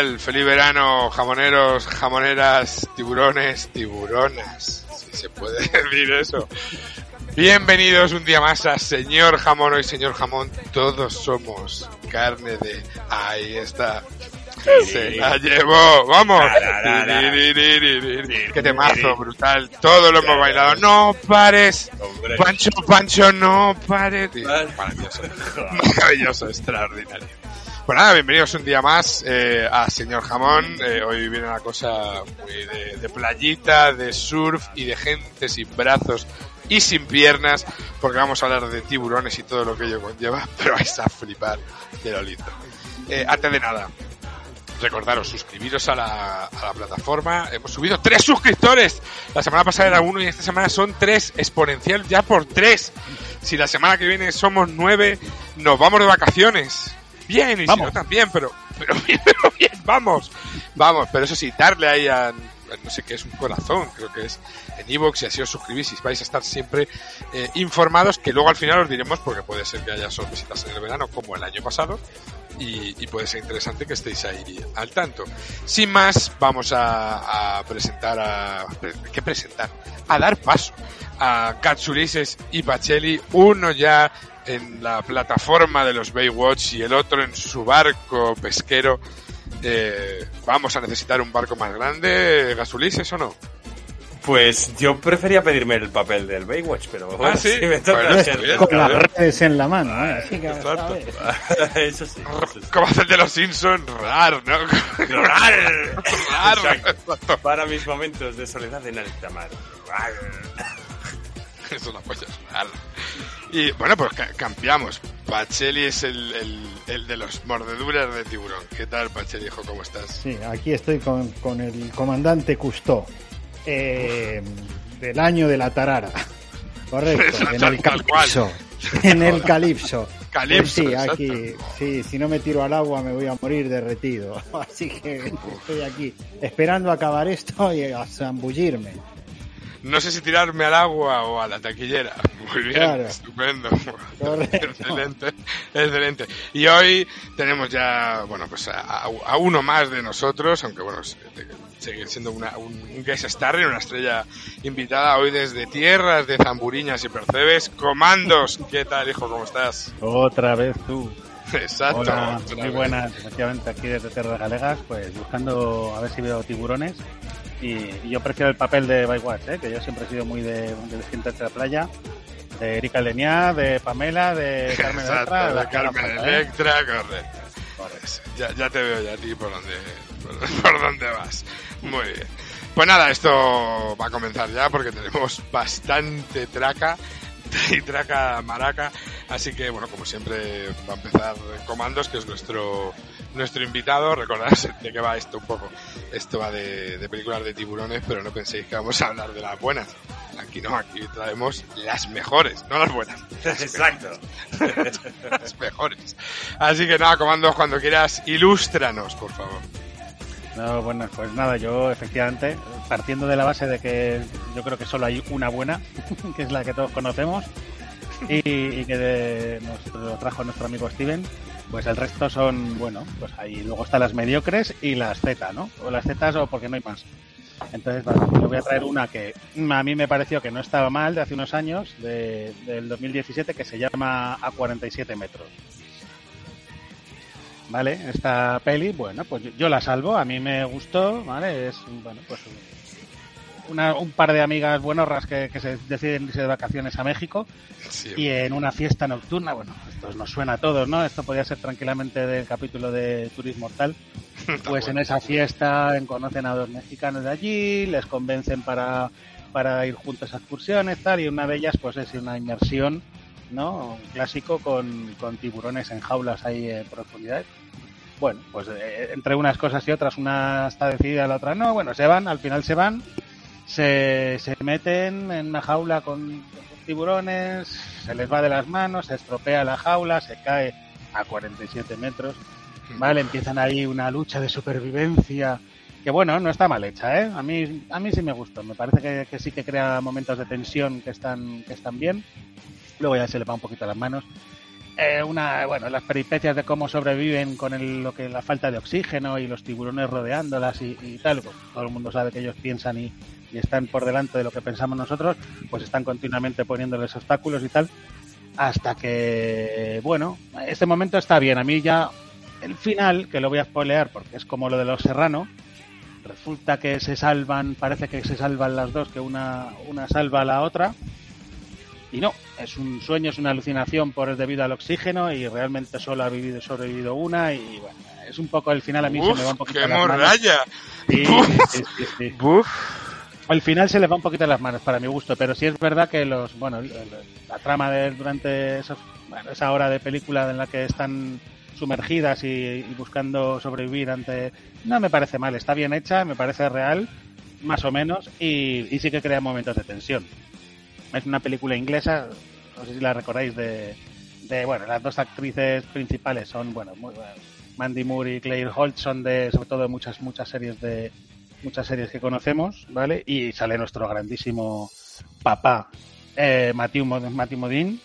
tal? Feliz verano, jamoneros, jamoneras, tiburones, tiburonas. Si se puede decir eso. Bienvenidos un día más a Señor Jamón. Hoy, Señor Jamón, todos somos carne de... Ahí está. Se la llevó, vamos. Qué temazo brutal. Todo lo hemos bailado. No pares. Pancho, Pancho, no pares. Maravilloso, extraordinario. Pues nada, bienvenidos un día más eh, a Señor Jamón. Eh, hoy viene una cosa muy de, de playita, de surf y de gente sin brazos y sin piernas, porque vamos a hablar de tiburones y todo lo que ello conlleva, pero vais a flipar de lo lindo. Eh, antes de nada, recordaros, suscribiros a la, a la plataforma. Hemos subido tres suscriptores. La semana pasada era uno y esta semana son tres. Exponencial ya por tres. Si la semana que viene somos nueve, nos vamos de vacaciones. Bien, y si no también, pero, pero bien, pero bien, vamos. Vamos, pero eso sí, darle ahí a, no sé qué es un corazón, creo que es en iVoox y así os suscribís y vais a estar siempre eh, informados, que luego al final os diremos, porque puede ser que haya sorpresitas en el verano, como el año pasado, y, y puede ser interesante que estéis ahí al tanto. Sin más, vamos a, a presentar a... ¿Qué presentar? A dar paso a Katsulises y Pacelli, uno ya en la plataforma de los Baywatch y el otro en su barco pesquero. Eh, ¿Vamos a necesitar un barco más grande, Gasulises, o no? Pues yo prefería pedirme el papel del Baywatch, pero bueno, Ah, ¿sí? si me toca Bueno, ser- está bien, con las redes en la mano, ¿eh? Así que, eso sí. eso sí. Como hace el de los Simpsons, rar, ¿no? rar, rar. Para mis momentos de soledad en alta mar. Eso no puede rar. Y bueno, pues ca- cambiamos. Pacelli es el, el, el de los mordeduras de tiburón. ¿Qué tal, Pacelli, hijo? ¿Cómo estás? Sí, aquí estoy con, con el comandante Custó. Eh, del año de la tarara. Correcto, en el calipso. En el calipso. Calipso, Pues sí, aquí, sí, si no me tiro al agua me voy a morir derretido. Así que estoy aquí esperando acabar esto y a zambullirme. No sé si tirarme al agua o a la taquillera. Muy bien, Claro. estupendo. Excelente, excelente. Y hoy tenemos ya, bueno, pues a, a uno más de nosotros, aunque bueno, sigue siendo una, un, un guest star y una estrella invitada hoy desde tierras de Zamburiñas y Percebes. Comandos, ¿qué tal, hijo? ¿Cómo estás? Otra vez tú. Exacto. Hola, muy buenas, efectivamente aquí desde Tierras Galegas, pues buscando a ver si veo tiburones. Y, y yo prefiero el papel de Baywatch, ¿eh? que yo siempre he sido muy de, de gente de la playa, de Erika Leniá, de Pamela, de Carmen Exacto, Electra, de Carmen falta, ¿eh? Electra, correcto. Ya, ya te veo ya a ti por dónde, por, por dónde vas. Muy bien. Pues nada, esto va a comenzar ya porque tenemos bastante traca y traca maraca. Así que, bueno, como siempre, va a empezar Comandos, que es nuestro nuestro invitado. Recordad de qué va esto un poco. Esto va de, de películas de tiburones, pero no penséis que vamos a hablar de las buenas. Aquí no, aquí traemos las mejores, no las buenas. Exacto. las mejores. Así que nada, comandos, cuando quieras, ilústranos, por favor. No, bueno, pues nada, yo efectivamente, partiendo de la base de que yo creo que solo hay una buena, que es la que todos conocemos, y, y que de- nos lo trajo nuestro amigo Steven, pues el resto son, bueno, pues ahí luego están las mediocres y las Z, ¿no? O las Z o porque no hay más. Entonces, bueno, yo voy a traer una que a mí me pareció que no estaba mal de hace unos años, de, del 2017, que se llama A 47 metros. ¿Vale? Esta peli, bueno, pues yo, yo la salvo, a mí me gustó, ¿vale? Es, bueno, pues una- un par de amigas buenorras que, que se deciden irse de vacaciones a México Sí, y en una fiesta nocturna, bueno, esto nos suena a todos, ¿no? Esto podría ser tranquilamente del capítulo de Turismo Mortal. Pues en esa fiesta conocen a dos mexicanos de allí, les convencen para, para ir juntos a excursiones, tal, y una de ellas pues es una inmersión ¿no? Un clásico con, con tiburones en jaulas ahí en profundidad. Bueno, pues eh, entre unas cosas y otras, una está decidida, la otra no. Bueno, se van, al final se van, se, se meten en una jaula con, tiburones, se les va de las manos, se estropea la jaula, se cae a 47 metros. Vale, empiezan ahí una lucha de supervivencia que bueno, no está mal hecha, ¿eh? A mí, a mí sí me gustó. Me parece que, que sí que crea momentos de tensión que están, que están bien. Luego ya se le va un poquito las manos. Eh, una, bueno, las peripecias de cómo sobreviven con el, lo que la falta de oxígeno y los tiburones rodeándolas y, tal. Pues todo el mundo sabe que ellos piensan y, están por delante de lo que pensamos nosotros, pues están continuamente poniéndoles obstáculos y tal. Hasta que, bueno, este momento está bien. A mí ya el final, que lo voy a spoilear porque es como lo de los Serrano, resulta que se salvan, parece que se salvan las dos, que una, una salva a la otra. Y no, es un sueño, es una alucinación por debido al oxígeno y realmente solo ha vivido, sobrevivido una y bueno, es un poco el final a mí se me va un poquito qué las manos. morralla. Sí, sí, sí. Al final se les va un poquito las manos para mi gusto, pero sí es verdad que los, bueno, la trama de durante esos, bueno, esa hora de película en la que están sumergidas y, y buscando sobrevivir ante, no me parece mal, está bien hecha, me parece real, más o menos, y, y sí que crea momentos de tensión. Es una película inglesa, no sé si la recordáis de, de bueno, las dos actrices principales son, bueno, muy, Mandy Moore y Claire Holt son de, sobre todo de muchas, muchas series de, muchas series que conocemos, ¿vale? Y sale nuestro grandísimo papá, eh, Matthew, Matthew Modine,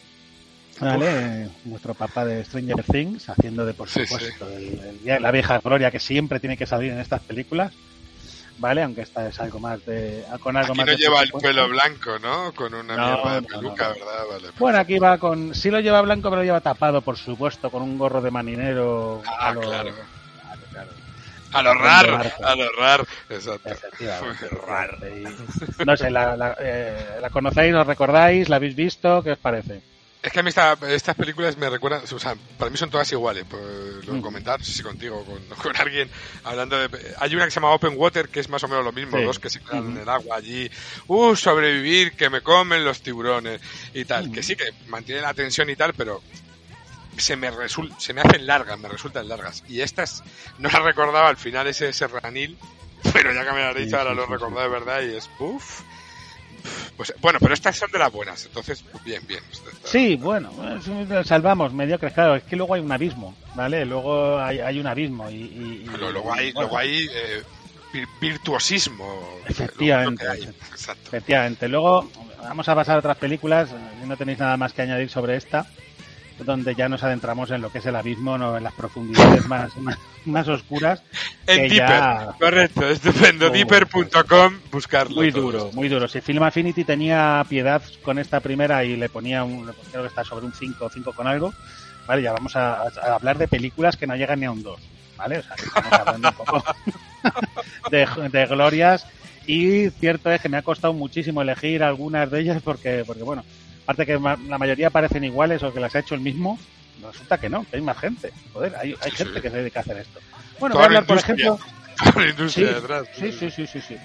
¿vale? Eh, nuestro papá de Stranger Things, haciendo de, por Sí, supuesto, el- la vieja gloria que siempre tiene que salir en estas películas, ¿vale? Aunque esta es algo más de... con algo Aquí más no de lleva el pelo blanco, ¿no? Con una No, mierda de peluca, no. ¿verdad? Vale. Bueno, aquí va con... Sí lo lleva blanco, pero lo lleva tapado, por supuesto, con un gorro de marinero. Ah, a lo- claro. claro, claro. A lo rar, a lo rar. Exacto. Efectivamente. Y, no sé, la, la, eh, la conocéis, os recordáis, la habéis visto, ¿qué os parece? Es que a mí esta- estas películas me recuerdan, o sea, para mí son todas iguales. Pues, lo he Mm. comentado, no sé si contigo, con, con alguien, hablando de... Hay una que se llama Open Water, que es más o menos lo mismo, Sí. dos que se quedan en el agua allí. Uh, sobrevivir, que me comen los tiburones y tal. Que sí, que mantiene la tensión y tal, pero se me resul- se me hacen largas, me resultan largas. Y estas no las recordaba al final ese serranil, pero ya que me lo has Sí, dicho, ahora lo sí, recordado de verdad y es... Uf. Pues, bueno, pero estas son de las buenas, entonces, bien, bien. Sí, bueno, eh, salvamos, mediocres, claro, es que luego hay un abismo, ¿vale? Luego hay, hay un abismo y... y- y- Pero luego hay, bueno, luego hay eh, vir- virtuosismo. Efectivamente. Hay. Efectivamente. Luego vamos a pasar a otras películas, si no tenéis nada más que añadir sobre esta, donde ya nos adentramos en lo que es el abismo, no en las profundidades más, más, más oscuras. En Dipper, ya- correcto, estupendo. Oh, Dipper.com, buscarlo. Muy duro, muy duro. Si Film Affinity tenía piedad con esta primera y le ponía un, creo que está sobre un 5 5 con algo, vale, ya vamos a, a hablar de películas que no llegan ni a un 2, ¿vale? O sea, que estamos hablando un poco de, de glorias y cierto es que me ha costado muchísimo elegir algunas de ellas porque, porque bueno, aparte que ma- la mayoría parecen iguales o que las ha hecho el mismo, resulta que no, que hay más gente. Joder, hay, hay Sí, gente sí. que se dedica a hacer esto. Bueno, Toda voy a la hablar, por ejemplo, Sí, detrás. Sí, sí, sí, sí, sí.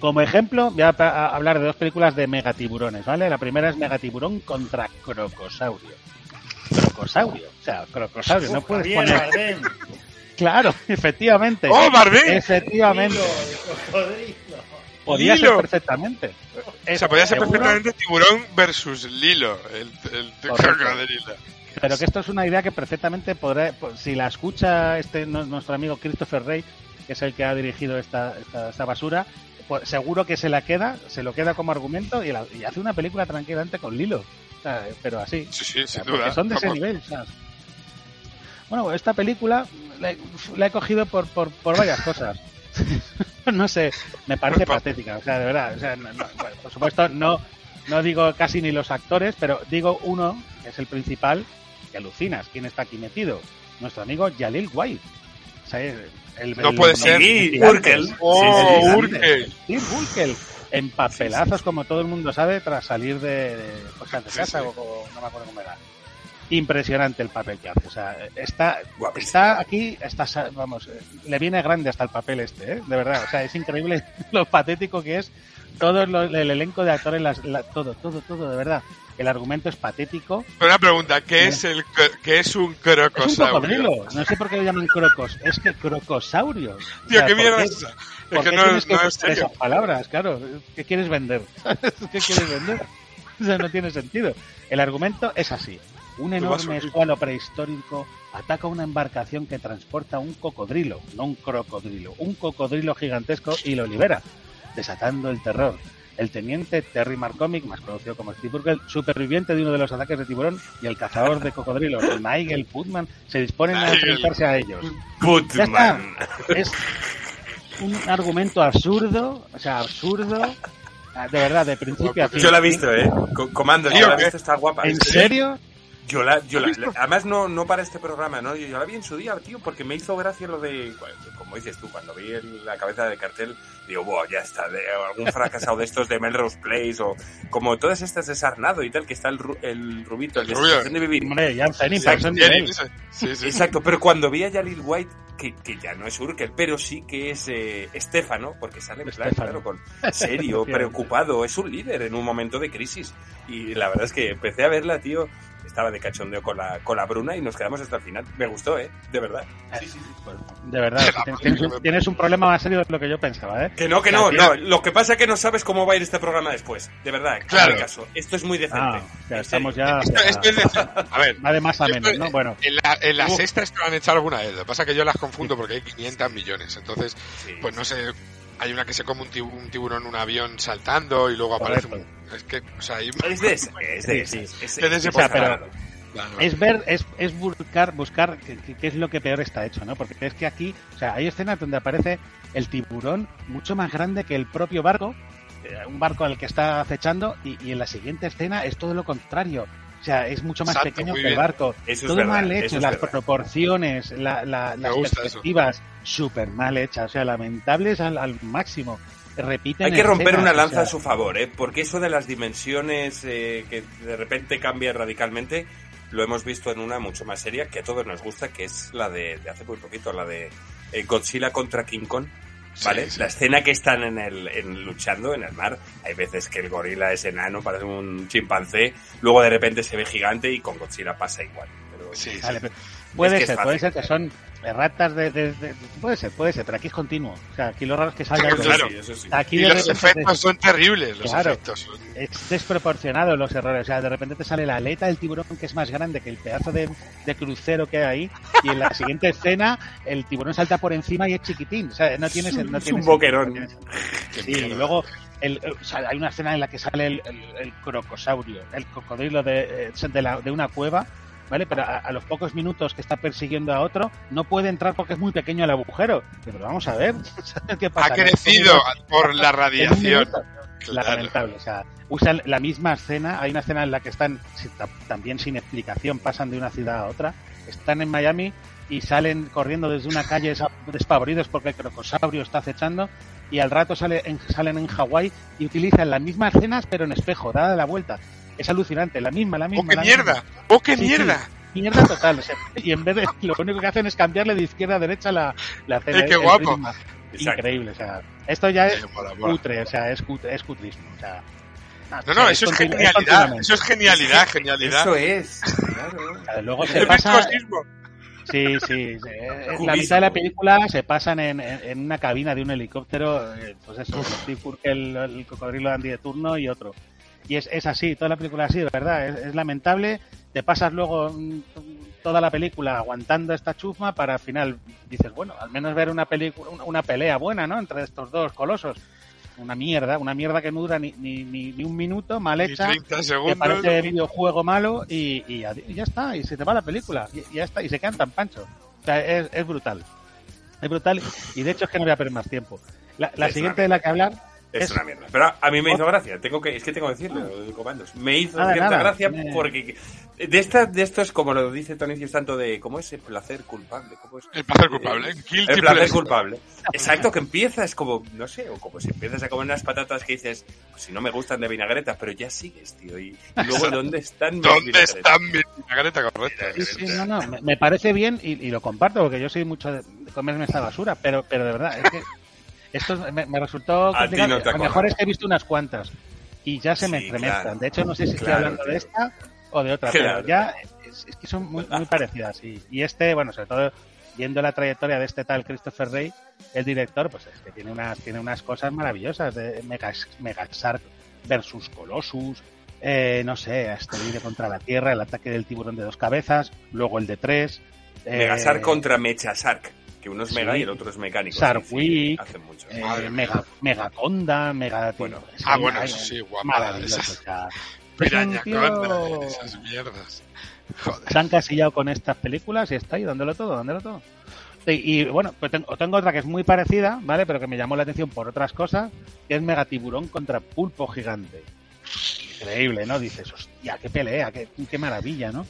Como ejemplo, voy a, hablar de dos películas de megatiburones, ¿vale? La primera es Megatiburón contra Crocosaurio. Crocosaurio, o sea, Crocosaurio, no puedes Javier poner... Bardem. Claro, efectivamente. ¡Oh, Bardem! Efectivamente. Podía ser perfectamente. O sea, podía ser Seguro, perfectamente tiburón versus Lilo, el, el Correcto. crocodrilo. Pero que esto es una idea que perfectamente podrá, si la escucha este nuestro amigo Christopher Rey, que es el que ha dirigido esta, esta, esta basura, pues seguro que se la queda, se lo queda como argumento y, la- y hace una película tranquilamente con Lilo. Pero así. Sí, sí, O sea, sin duda. son de ese nivel. sea. Bueno, esta película la he, la he cogido por, por, por varias cosas. no sé, me parece patética, o sea, de verdad. O sea, no- no, bueno, por supuesto, no, no digo casi ni los actores, pero digo uno, que es el principal, que alucinas. ¿Quién está aquí metido? Nuestro amigo Jalil White. O sea, el- el- No el- puede ser. Urkel. ¡Oh, Sí, sí, sí. Urkel! Urkel, en papelazos, como todo el mundo sabe, tras salir de, de cosas de casa o no me acuerdo cómo era. Impresionante el papel que hace. O sea, está, está aquí, está, vamos, le viene grande hasta el papel este, ¿eh? de verdad. O sea, es increíble lo patético que es todo lo- el elenco de actores, las, la- todo, todo, todo, de verdad. el argumento es patético. Una pregunta, ¿qué es el qué es un Es un crocosaurio? cocodrilo. No sé por qué lo llaman crocos. Es que crocosaurios. O Tío, sea, ¿qué ¿por mierda es? Es ¿Por que no, que no es serio. esas palabras? Claro, ¿qué quieres vender? ¿Qué quieres vender? O sea, no tiene sentido. El argumento es así. Un enorme escualo prehistórico ataca una embarcación que transporta un cocodrilo, no un crocodrilo, un cocodrilo gigantesco y lo libera, desatando el terror. El teniente Terry McCormick, más conocido como Steve Urkel, superviviente de uno de los ataques de tiburón, y el cazador de cocodrilos, Nigel Putman, se disponen a enfrentarse a ellos. Putman. Es un argumento absurdo, o sea, absurdo, de verdad, de principio a fin. Yo la he visto, ¿eh? Co- Comando, yo la he visto, está guapa. ¿En serio? Yo la, yo la, además no, no para este programa, ¿no? Yo, yo la vi en su día, tío, porque me hizo gracia lo de, como dices tú, cuando vi el- la cabeza de cartel, digo, wow, ya está, de algún fracasado de estos de Melrose Place o como todas estas de Sarnado y tal, que está el, ru- el rubito, el de El de vivir. Hombre, ya Exacto. Sí, sí. Exacto, pero cuando vi a Jalil White, que, que ya no es Urkel, pero sí que es eh, Estefano, porque sale claro, Estefano. claro, con serio, preocupado, es un líder en un momento de crisis. Y la verdad es que empecé a verla, tío, estaba de cachondeo con la, con la Bruna y nos quedamos hasta el final. Me gustó, ¿eh? De verdad. Sí, sí, sí. De verdad, tienes, tienes un problema más serio de lo que yo pensaba, ¿eh? Que no, que no, no. Lo que pasa es que no sabes cómo va a ir este programa después. De verdad, Claro. claro. caso. Esto es muy decente. Ah, ya En estamos ya... Esto, esto es a ver, Va de más a menos, ¿no? Bueno, en, la, en extras te lo han echado alguna vez. Lo que pasa es que yo las confundo porque hay 500 millones. Entonces, Sí. pues no sé, hay una que se come un, tibu- un tiburón en un avión saltando y luego aparece Correcto. un... Es que, o sea, hay... Es de esa, es de Sí, esas. sí. Es, Es de ese es- O sea, pero- claro. Es ver, es, es buscar, buscar qué, es lo que peor está hecho, ¿no? Porque es que aquí, o sea, hay escenas donde aparece el tiburón mucho más grande que el propio barco, eh, un barco al que está acechando, y, y en la siguiente escena es todo lo contrario. O sea, es mucho más Exacto, pequeño que el barco. Eso es todo verdad, mal hecho, es las verdad. proporciones, la, las perspectivas, súper mal hechas, o sea, lamentables al, al máximo. Repiten Hay que romper escenas, una o lanza sea, a su favor, ¿eh? porque eso de las dimensiones eh, que de repente cambia radicalmente, lo hemos visto en una mucho más seria que a todos nos gusta, que es la de, de hace muy poquito, la de eh, Godzilla contra King Kong. ¿Vale? Sí, sí. La escena que están en el, en, luchando en el mar, hay veces que el gorila es enano, parece un chimpancé, luego de repente se ve gigante y con Godzilla pasa igual. Pero, Sí, sí. Vale, pero puede Es que es ser, puede ser que son ratas de, de- de- Puede ser, puede ser, pero aquí es continuo. O sea, aquí lo raro es que salga... Claro, sí, eso sí. Aquí Y de los repente efectos son terribles, los Claro. efectos son... es desproporcionado los errores. O sea, de repente te sale la aleta del tiburón que es más grande que el pedazo de, de crucero que hay ahí y en la siguiente escena el tiburón salta por encima y es chiquitín. O sea, no tiene sen- no Es tiene un boquerón. no Sí, y luego el, el- o sea, hay una escena en la que sale el, el, el crocosaurio, el cocodrilo de, eh, de, la- de una cueva, ¿vale? Pero a, a los pocos minutos que está persiguiendo a otro, no puede entrar porque es muy pequeño el agujero. Pero vamos a ver, ¿sabes qué pasa? Ha crecido por la radiación. Claro. Lamentable, o sea, usan la misma escena, hay una escena en la que están también sin explicación, pasan de una ciudad a otra, están en Miami y salen corriendo desde una calle despavoridos porque el crocosaurio está acechando y al rato sale en- salen en Hawái y utilizan las mismas escenas pero en espejo, dada la vuelta. Es alucinante, la misma, la misma. ¡Oh, qué mierda! misma. ¡Oh, qué Sí, sí. mierda! Mierda total, o sea, y en vez de, lo único que hacen es cambiarle de izquierda a derecha la, la escena. Eh, qué el guapo. Increíble, o sea, esto ya es mola, mola. cutre, o sea, es, cut- es cutrismo, o sea. No, no, eso es genialidad. Eso es genialidad, genialidad. Eso es, claro. Luego se Es pasa, sí, sí, sí, eh, la mitad de la película se pasan en, en, en una cabina de un helicóptero, eh, pues eso, Steve el, el cocodrilo de Andy de turno y otro. Y es, es así, toda la película así, de verdad, es, es lamentable. Te pasas luego mm, toda la película aguantando esta chufma para al final dices, bueno, al menos ver una película, una, una pelea buena, ¿no? Entre estos dos colosos. Una mierda, una mierda que no dura ni, ni, ni, ni un minuto, mal hecha. 30 que parece videojuego malo y, y adi- y ya está, y se te va la película, y, ya está, y se quedan tan panchos. O sea, es, es brutal. Es brutal, y de hecho es que no voy a perder más tiempo. La, la Es siguiente de la que hablar Es, Es- una mierda. Pero a mí me hizo gracia. Tengo que, es que tengo que decirlo, el comandos. Me hizo Nada, cierta nada. gracia porque de esta, de esto es como lo dice Tony es tanto de cómo es el placer culpable, cómo es El placer culpable. Eh, Guilty el placer pleasure. culpable. Exacto, que empiezas como, no sé, o como si empiezas a comer unas patatas que dices, pues si no me gustan de vinagreta, pero ya sigues, tío. Y, y luego, ¿dónde están mis ¿Dónde vinagretas? están mis vinagretas? Correcto. Sí, sí, no, no, me, me parece bien y, y lo comparto porque yo soy mucho de, de comerme esta basura, pero, pero de verdad, es que esto me, me resultó complicado. no lo mejor es que he visto unas cuantas. y ya se me Sí, entremezclan. claro. De hecho, no sé si estoy hablando de esta o de otra, Claro. pero ya es, es que son muy, muy parecidas. Y, y este, bueno, sobre todo viendo la trayectoria de este tal Christopher Rey, el director, pues es que tiene unas, tiene unas cosas maravillosas de Mega, Mega Shark versus Colossus, eh, no sé, asteroide contra la Tierra, el ataque del tiburón de dos cabezas, luego el de tres. eh, Megasark contra Mechasark, que uno es sí. mega y el otro es mecánico. Sarwick, mucho. eh, Mega, Megaconda, Mega... Bueno. es Ah, bueno, eso sí, guapa. Maravilloso, Esas o sea, piraña tío- esas mierdas. Joder. se han casillado con estas películas y está ahí dándolo todo, dándolo todo. Y, y, bueno, pues tengo, tengo otra que es muy parecida, ¿vale? Pero que me llamó la atención por otras cosas, que es Megatiburón contra Pulpo Gigante. Increíble, ¿no? Dices, hostia, qué pelea, qué, qué maravilla, ¿no?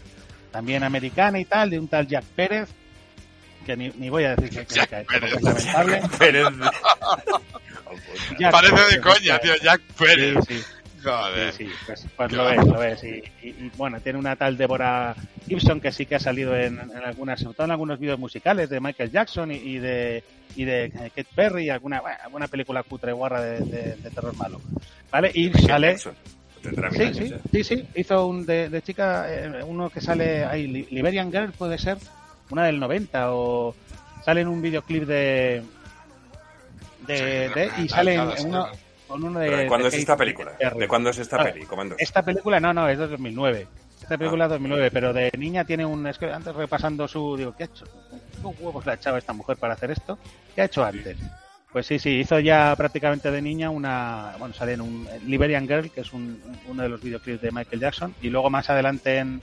También americana y tal, de un tal Jack Pérez, que ni, ni voy a decir que, que- Jack Pérez. porque es lamentable. Jack Parece de coña, tío, Jack Pérez. sí. Joder. Sí, sí, pues, pues lo es, lo es. Y, y- y, bueno, tiene una tal Deborah Gibson que sí que ha salido en, en algunas, sobre todo en algunos vídeos musicales de Michael Jackson y, y de y de eh, Katy Perry y alguna, bueno, alguna película cutre guarra de, de- de terror malo. ¿Vale? Y sale. Jackson. Tendrá mil Sí, años sí, sí, sí. Hizo un de, de chica, eh, uno que sale ahí, Li- Liberian Girl puede ser, una del 90 o sale en un videoclip de. de, de- y sale en, uno, con uno de. ¿De cuándo de es esta película? ¿De cuándo es esta Vale. peli, comando? Esta película no, no, es de 2009. Esta película Ah. es de 2009, pero de niña tiene un... Es que antes repasando su... Digo, ¿qué ha hecho? ¿Qué huevos le ha echado esta mujer para hacer esto? ¿Qué ha hecho antes? Pues sí, sí, hizo ya prácticamente de niña una... Bueno, sale en un Liberian Girl, que es un- uno de los videoclips de Michael Jackson, y luego más adelante en,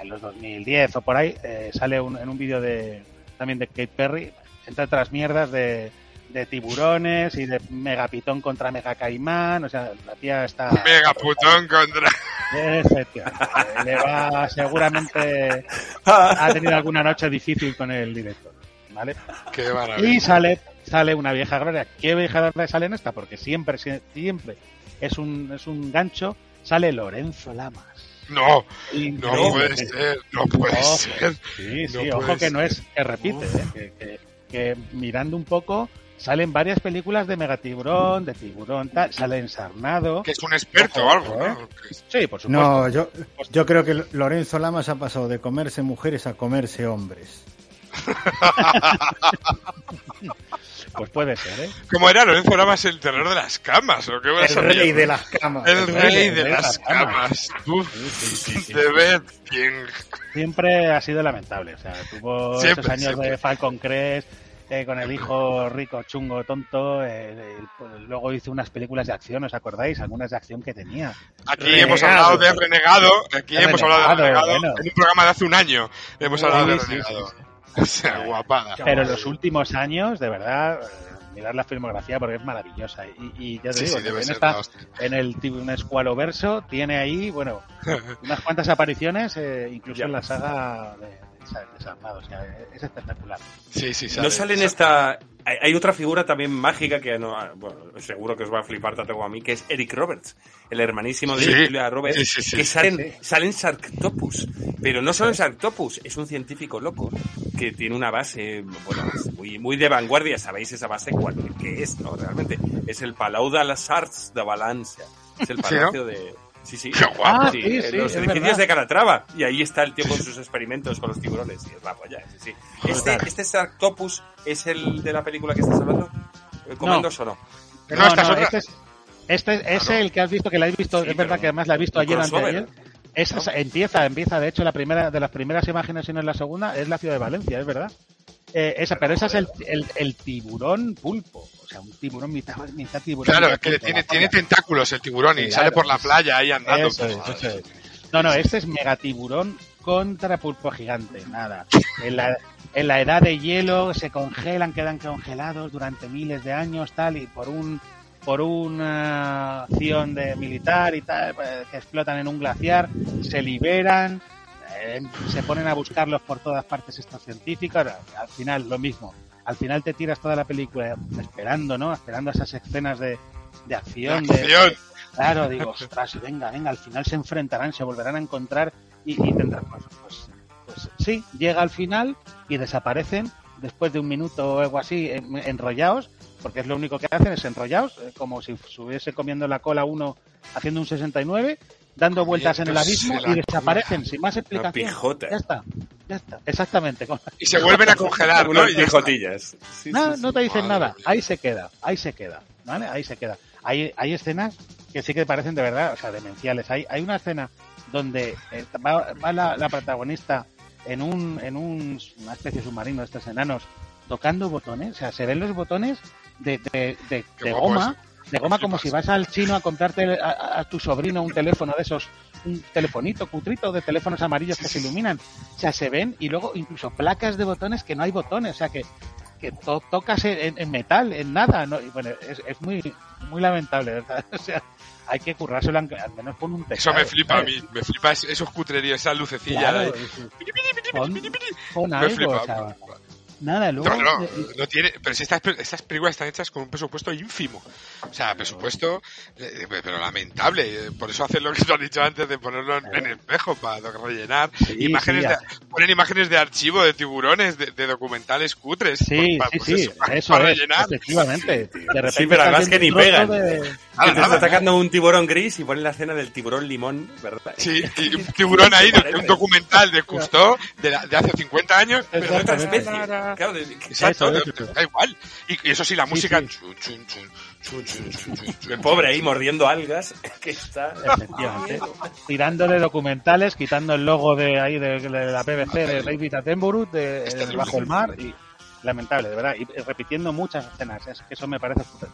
en los 2010 o por ahí, eh, sale un- en un vídeo de también de Kate Perry, entre otras mierdas de, de tiburones y de megapitón contra mega caimán, o sea, la tía está... Mega putón contra. Efectivamente. Le va, seguramente ha tenido alguna noche difícil con el director. ¿Vale? Qué maravilla. Y sale, sale una vieja gloria. ¿Qué vieja gloria sale en esta? Porque siempre, sie- siempre es un, es un gancho. Sale Lorenzo Lamas. No, no puede ser, no puede Ojo. ser. Sí, sí, No ojo que no es que repite. ¿eh? que, que- que mirando un poco salen varias películas de Megatiburón, de Tiburón, tal, sale ensarnado. Que es un experto o algo, ¿eh? ¿no? Sí, por supuesto. No, yo, yo creo que Lorenzo Lamas ha pasado de comerse mujeres a comerse hombres. Pues puede ser, ¿eh? ¿Cómo era Lorenzo Lamas el terror de las camas? ¿O qué El esa rey de las camas. El rey de de las las camas. Uf, Sí, sí, sí, sí, de ver quién. siempre ha sido lamentable. O sea, tuvo Siempre, esos años siempre. de Falcon Crest, eh, con el hijo rico, chungo, tonto. eh, eh, luego hizo unas películas de acción, ¿os acordáis? Algunas de acción que tenía. Aquí Renegado. hemos hablado de Renegado. Aquí hemos hablado de Renegado, Renegado. bueno. En un programa de hace un año hemos hablado de Sí, sí, Renegado. O sea, guapada. Pero en los últimos años, de verdad, eh, mirar la filmografía porque es maravillosa. Y, y ya te Sí, digo, sí, debe en, ser esta- la hostia. en el Tiburón Escualo verso tiene ahí, bueno, unas cuantas apariciones, eh, incluso Ya. en la saga de, de Desarmado. O sea, es espectacular. Sí, sí, No sale en esta. Hay, otra figura también mágica que no. Bueno, seguro que os va a flipar tanto como a mí, que es Eric Roberts, el hermanísimo de Sí. Julia Roberts, Sí, sí, sí. que salen, salen Sarctopus. Pero no solo en Sarctopus, es un científico loco que tiene una base, bueno, es muy, muy de vanguardia. ¿Sabéis esa base cuál qué es, no? Realmente. Es el Palau de las Arts de Valencia. Es el ¿no? palacio de. Sí, sí. Qué guapo. Ah, Sí, sí, en sí, los edificios verdad. de Calatrava. Y ahí está el tío con sus experimentos con los tiburones. Y es la polla, sí, sí. Este, este Sarctopus es el de la película que estás hablando. ¿Comandos o no? No, No, no, este es, este es el que has visto, que la has visto, Sí, es verdad que además la he visto ayer anteayer. Esa es- empieza, empieza, de hecho, la primera de las primeras imágenes, si no es la segunda, es la ciudad de Valencia, es verdad. Eh, esa, pero esa es el, el, el tiburón pulpo, o sea, un tiburón mitad, mitad tiburón. Claro, mitad es que pulpo, tiene, tiene tentáculos el tiburón y Claro, sale por la playa ahí andando. Eso es, eso es. No, no, este es megatiburón contra pulpo gigante, nada. En la, en la edad de hielo se congelan, quedan congelados durante miles de años, tal, y por un por una acción de militar y tal, pues, que explotan en un glaciar, se liberan, eh, se ponen a buscarlos por todas partes estos científicos, al final lo mismo. Al final te tiras toda la película esperando, ¿no? Esperando esas escenas de, de acción, de- Acción. Claro, digo, ostras, venga, venga, al final se enfrentarán, se volverán a encontrar y, y tendrán, pues, pues, pues sí, llega al final y desaparecen después de un minuto o algo así en- enrollados porque es lo único que hacen, es enrollados, eh, como si estuviese comiendo la cola uno haciendo un 69, dando vueltas en el abismo y desaparecen sin más explicación. Ya está, ya está, exactamente. Y se vuelven a congelar, ¿no? Y pijotillas. no, no te dicen nada, ahí se queda, ahí se queda, ¿vale? Ahí se queda. Hay, hay escenas que sí que parecen de verdad, o sea, demenciales. Hay, hay una escena donde eh, va, va la, la, protagonista en un, en un, una especie de submarino de estos enanos tocando botones, o sea, se ven los botones de, de, de, de goma, de goma como si vas al chino a comprarte a, a, tu sobrino un teléfono de esos, un telefonito cutrito de teléfonos amarillos que se iluminan. O sea, se ven y luego incluso placas de botones que no hay botones, o sea, que, que to, tocas en, en, metal, en nada. ¿no? Y bueno, es, es muy, muy lamentable, ¿verdad? O sea, hay que currárselo al menos con un Eso teclado. me flipa ¿sabes? a mí, me flipa esos cutreríos, esa lucecilla. Claro, con, con algo, flipa. O sea, Nada, luego... No, no, no tiene... Pero si estas, estas películas están hechas con un presupuesto ínfimo. O sea, presupuesto... Eh, pero lamentable. Por eso hacen lo que tú has dicho antes de ponerlo en, en espejo para rellenar. Sí, imágenes sí, de, ponen imágenes de archivo de tiburones, de, de documentales cutres. Sí, para, sí, pues sí. eso, para, eso para es, rellenar. efectivamente. De repente sí, pero además que ni pegan. De... Ah, que te está atacando un tiburón gris y ponen la escena del tiburón limón, ¿verdad? Sí, y un tiburón ahí de, de un documental de Cousteau de, la, de hace 50 años, pero de otra especie. Claro, de, exacto, de, da igual. Y, y, eso sí, la música. Sí, El pobre ahí mordiendo algas que está. Efectivamente. Tirando de documentales, quitando el logo de ahí de, de la BBC de David Attenborough de, de Bajo el Mar. y Lamentable, de verdad. Y repitiendo muchas escenas. Es que eso me parece súper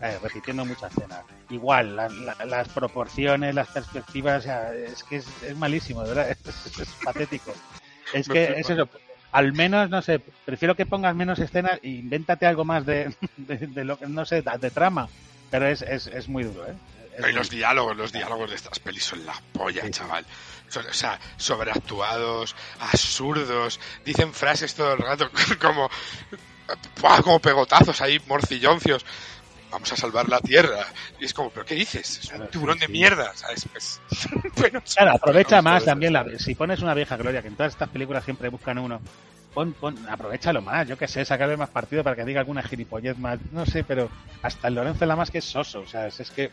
eh, repitiendo muchas escenas. Igual, la, la, las proporciones, las perspectivas, o sea, es que es, es, malísimo, de verdad, es, es patético. Es que es eso, al menos, no sé, prefiero que pongas menos escenas e invéntate algo más de, de, de lo que, no sé, de trama, pero es, es, es muy duro, ¿eh? y los diálogos, los diálogos de estas pelis son la polla, sí. chaval. Son, o sea, sobreactuados, absurdos, dicen frases todo el rato como, como pegotazos ahí, morcilloncios vamos a salvar la tierra. Y es como, ¿pero qué dices? Es un tiburón de mierda, ¿sabes? Pues, bueno, claro, aprovecha más también. La, si pones una vieja gloria, que en todas estas películas siempre buscan uno, pon, pon, aprovechalo más, yo qué sé, sacarle más partido para que diga alguna gilipollez más, no sé, pero hasta el Lorenzo Lamas que es soso, o sea, es, es que.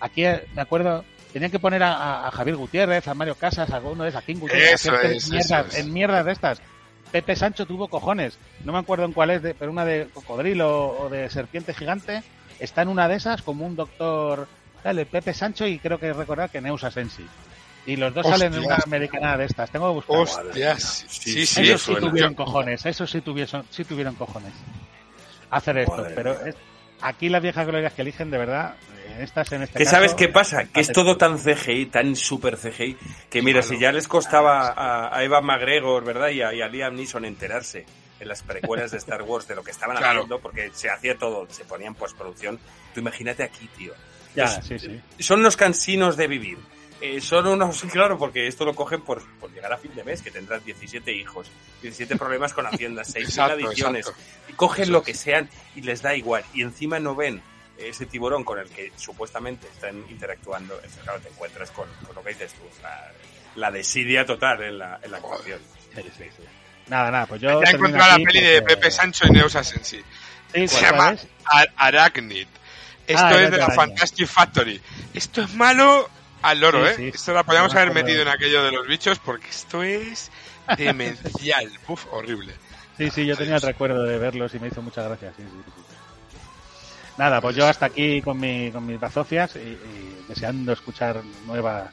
Aquí me acuerdo, tenían que poner a, a, Javier Gutiérrez, a Mario Casas, a alguno de esas, a King Gutiérrez, eso es, mierdas, eso es. en mierdas de estas. Pepe Sancho tuvo cojones. No me acuerdo en cuál es, de, pero una de cocodrilo o de serpiente gigante. Está en una de esas como un doctor. Dale, Pepe Sancho y creo que recordar que Neusa Sensi. Y los dos Hostias. salen en una americana de estas. Tengo que buscar. Hostias. Sí, sí, Eso sí tuvieron cojones. Eso sí tuvieron, sí tuvieron cojones. Hacer esto. Madre pero es, aquí las viejas glorias que eligen, de verdad, estas en este ¿Que caso, sabes qué pasa? Que es todo tan CGI, tan super CGI, que mira, si ya les costaba a, a Eva McGregor, ¿verdad? Y a, y a, Liam Neeson enterarse en las precuelas de Star Wars de lo que estaban claro. haciendo, porque se hacía todo, se ponía en postproducción. Tú imagínate aquí, tío. Ya, es, sí, sí. Son unos cansinos de vivir. Eh, son unos, claro, porque esto lo cogen por, por, llegar a fin de mes, que tendrán 17 hijos, 17 problemas con Hacienda, 6 adiciones, exacto. y cogen lo que sean y les da igual, y encima no ven ese tiburón con el que supuestamente están interactuando, claro, te encuentras con, con lo que dices tú, la, la, desidia total en la, en la actuación. Sí, sí, sí. Nada, nada, pues yo. Ya he encontrado la peli de Pepe Sancho y Neusa Sensi. Sí, Se llama Ar Arachnid. Esto ah, es de la Fantastic Factory. Esto es malo al loro, sí, ¿eh? Sí. Esto la podíamos haber metido en aquello de los bichos porque esto es demencial. Uf, horrible. Sí, sí, yo tenía el recuerdo de verlos y me hizo mucha gracia. Sí, sí, sí. Nada, pues yo hasta aquí con, mi, con mis bazofias y, y deseando escuchar nuevas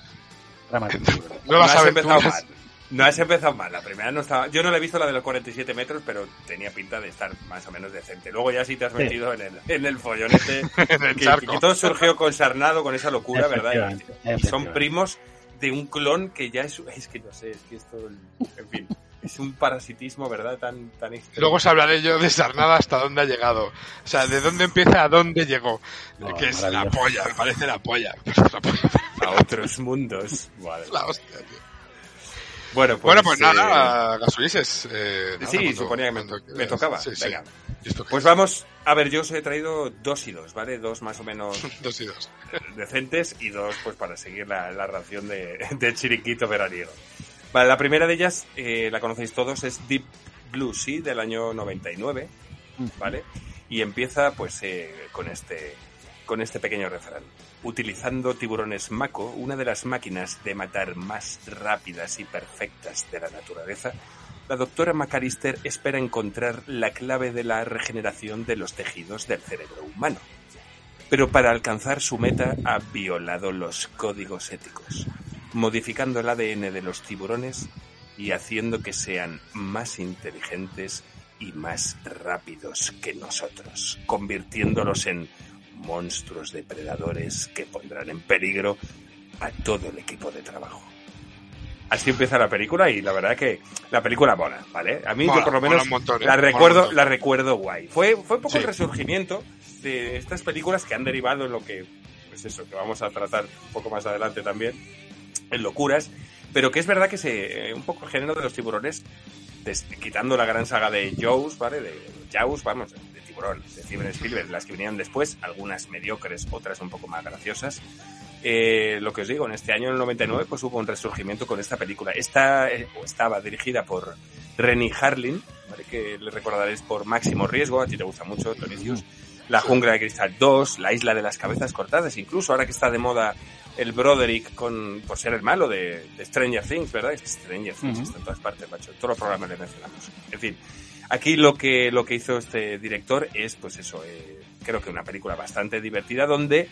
ramas. nuevas no aventuras. No has empezado mal, la primera no estaba... Yo no la he visto la de los 47 metros, pero tenía pinta de estar más o menos decente. Luego ya sí te has metido sí. en, el, en el follonete en el que, que, todo surgió con Sarnado, con esa locura, ¿verdad? Y, y son primos de un clon que ya es... Es que no sé, es que esto... En fin es un parasitismo, ¿verdad? Tan, tan extremo. Luego os hablaré yo de Sarnada hasta dónde ha llegado. O sea, de dónde empieza a dónde llegó. No, que es la polla, me parece la polla. La polla. A otros mundos. Vale. La hostia, tío. Bueno, pues, bueno, pues nada, eh... Eh, sí, suponía que me, to me tocaba. Sí, Venga. Sí. Pues vamos, a ver, yo os he traído dos y dos, ¿vale? Dos más o menos dos y dos. decentes y dos pues para seguir la, la ración de, de chiriquito veraniego. Vale, la primera de ellas, eh, la conocéis todos, es Deep Blue Sea del año 99. ¿vale? Y empieza pues eh, con este con este pequeño refrán. Utilizando tiburones Mako, una de las máquinas de matar más rápidas y perfectas de la naturaleza, la doctora McAllister espera encontrar la clave de la regeneración de los tejidos del cerebro humano. Pero para alcanzar su meta ha violado los códigos éticos, modificando el ADN de los tiburones y haciendo que sean más inteligentes y más rápidos que nosotros, convirtiéndolos en monstruos depredadores que pondrán en peligro a todo el equipo de trabajo. Así empieza la película y la verdad que la película mola, ¿vale? A mí Mola, yo por lo menos montón, ¿eh? la recuerdo, la recuerdo guay. Fue, fue un poco Sí. el resurgimiento de estas películas que han derivado en lo que, pues eso, que vamos a tratar un poco más adelante también, en locuras, pero que es verdad que se, eh, un poco el género de los tiburones, des- quitando la gran saga de Jaws, ¿vale? De Jaws, vamos, tiburón, de Steven Spielberg, las que vinieron después, algunas mediocres, otras un poco más graciosas. Eh, lo que os digo, en este año, en el 99, pues hubo un resurgimiento con esta película. Esta eh, estaba dirigida por Rennie Harlin, ¿vale? que le recordaréis por Máximo Riesgo, a ti te gusta mucho, Tonicius. La Jungla de Cristal 2, La Isla de las Cabezas Cortadas, incluso ahora que está de moda el Broderick con, por ser el malo de, de Stranger Things, ¿verdad? Es que Stranger Things Ujú. está en todas partes, macho. Todos los programas le mencionamos. En fin, aquí lo que, lo que hizo este director es, pues eso, eh, creo que una película bastante divertida donde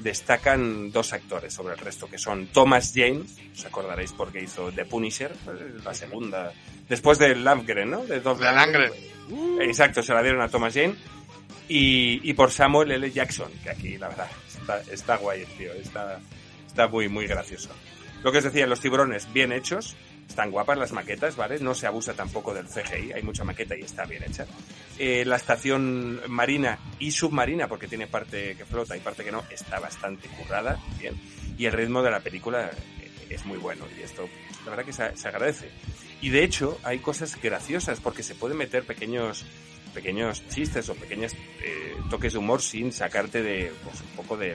destacan dos actores sobre el resto, que son Thomas Jane, os acordaréis porque hizo The Punisher, eh, la segunda, después de Landgren, ¿no? De, Dolph Lundgren. Exacto, se la dieron a Thomas Jane. Y, y por Samuel L. Jackson, que aquí, la verdad, está, está guay, el tío, está, está muy, muy gracioso. Lo que os decía, los tiburones bien hechos, están guapas las maquetas, ¿vale? No se abusa tampoco del CGI, hay mucha maqueta y está bien hecha. Eh, la estación marina y submarina, porque tiene parte que flota y parte que no, está bastante currada, bien. Y el ritmo de la película eh, es muy bueno y esto, la verdad que se, se agradece. Y de hecho, hay cosas graciosas porque se pueden meter pequeños pequeños chistes o pequeños eh, toques de humor sin sacarte de pues, un poco de,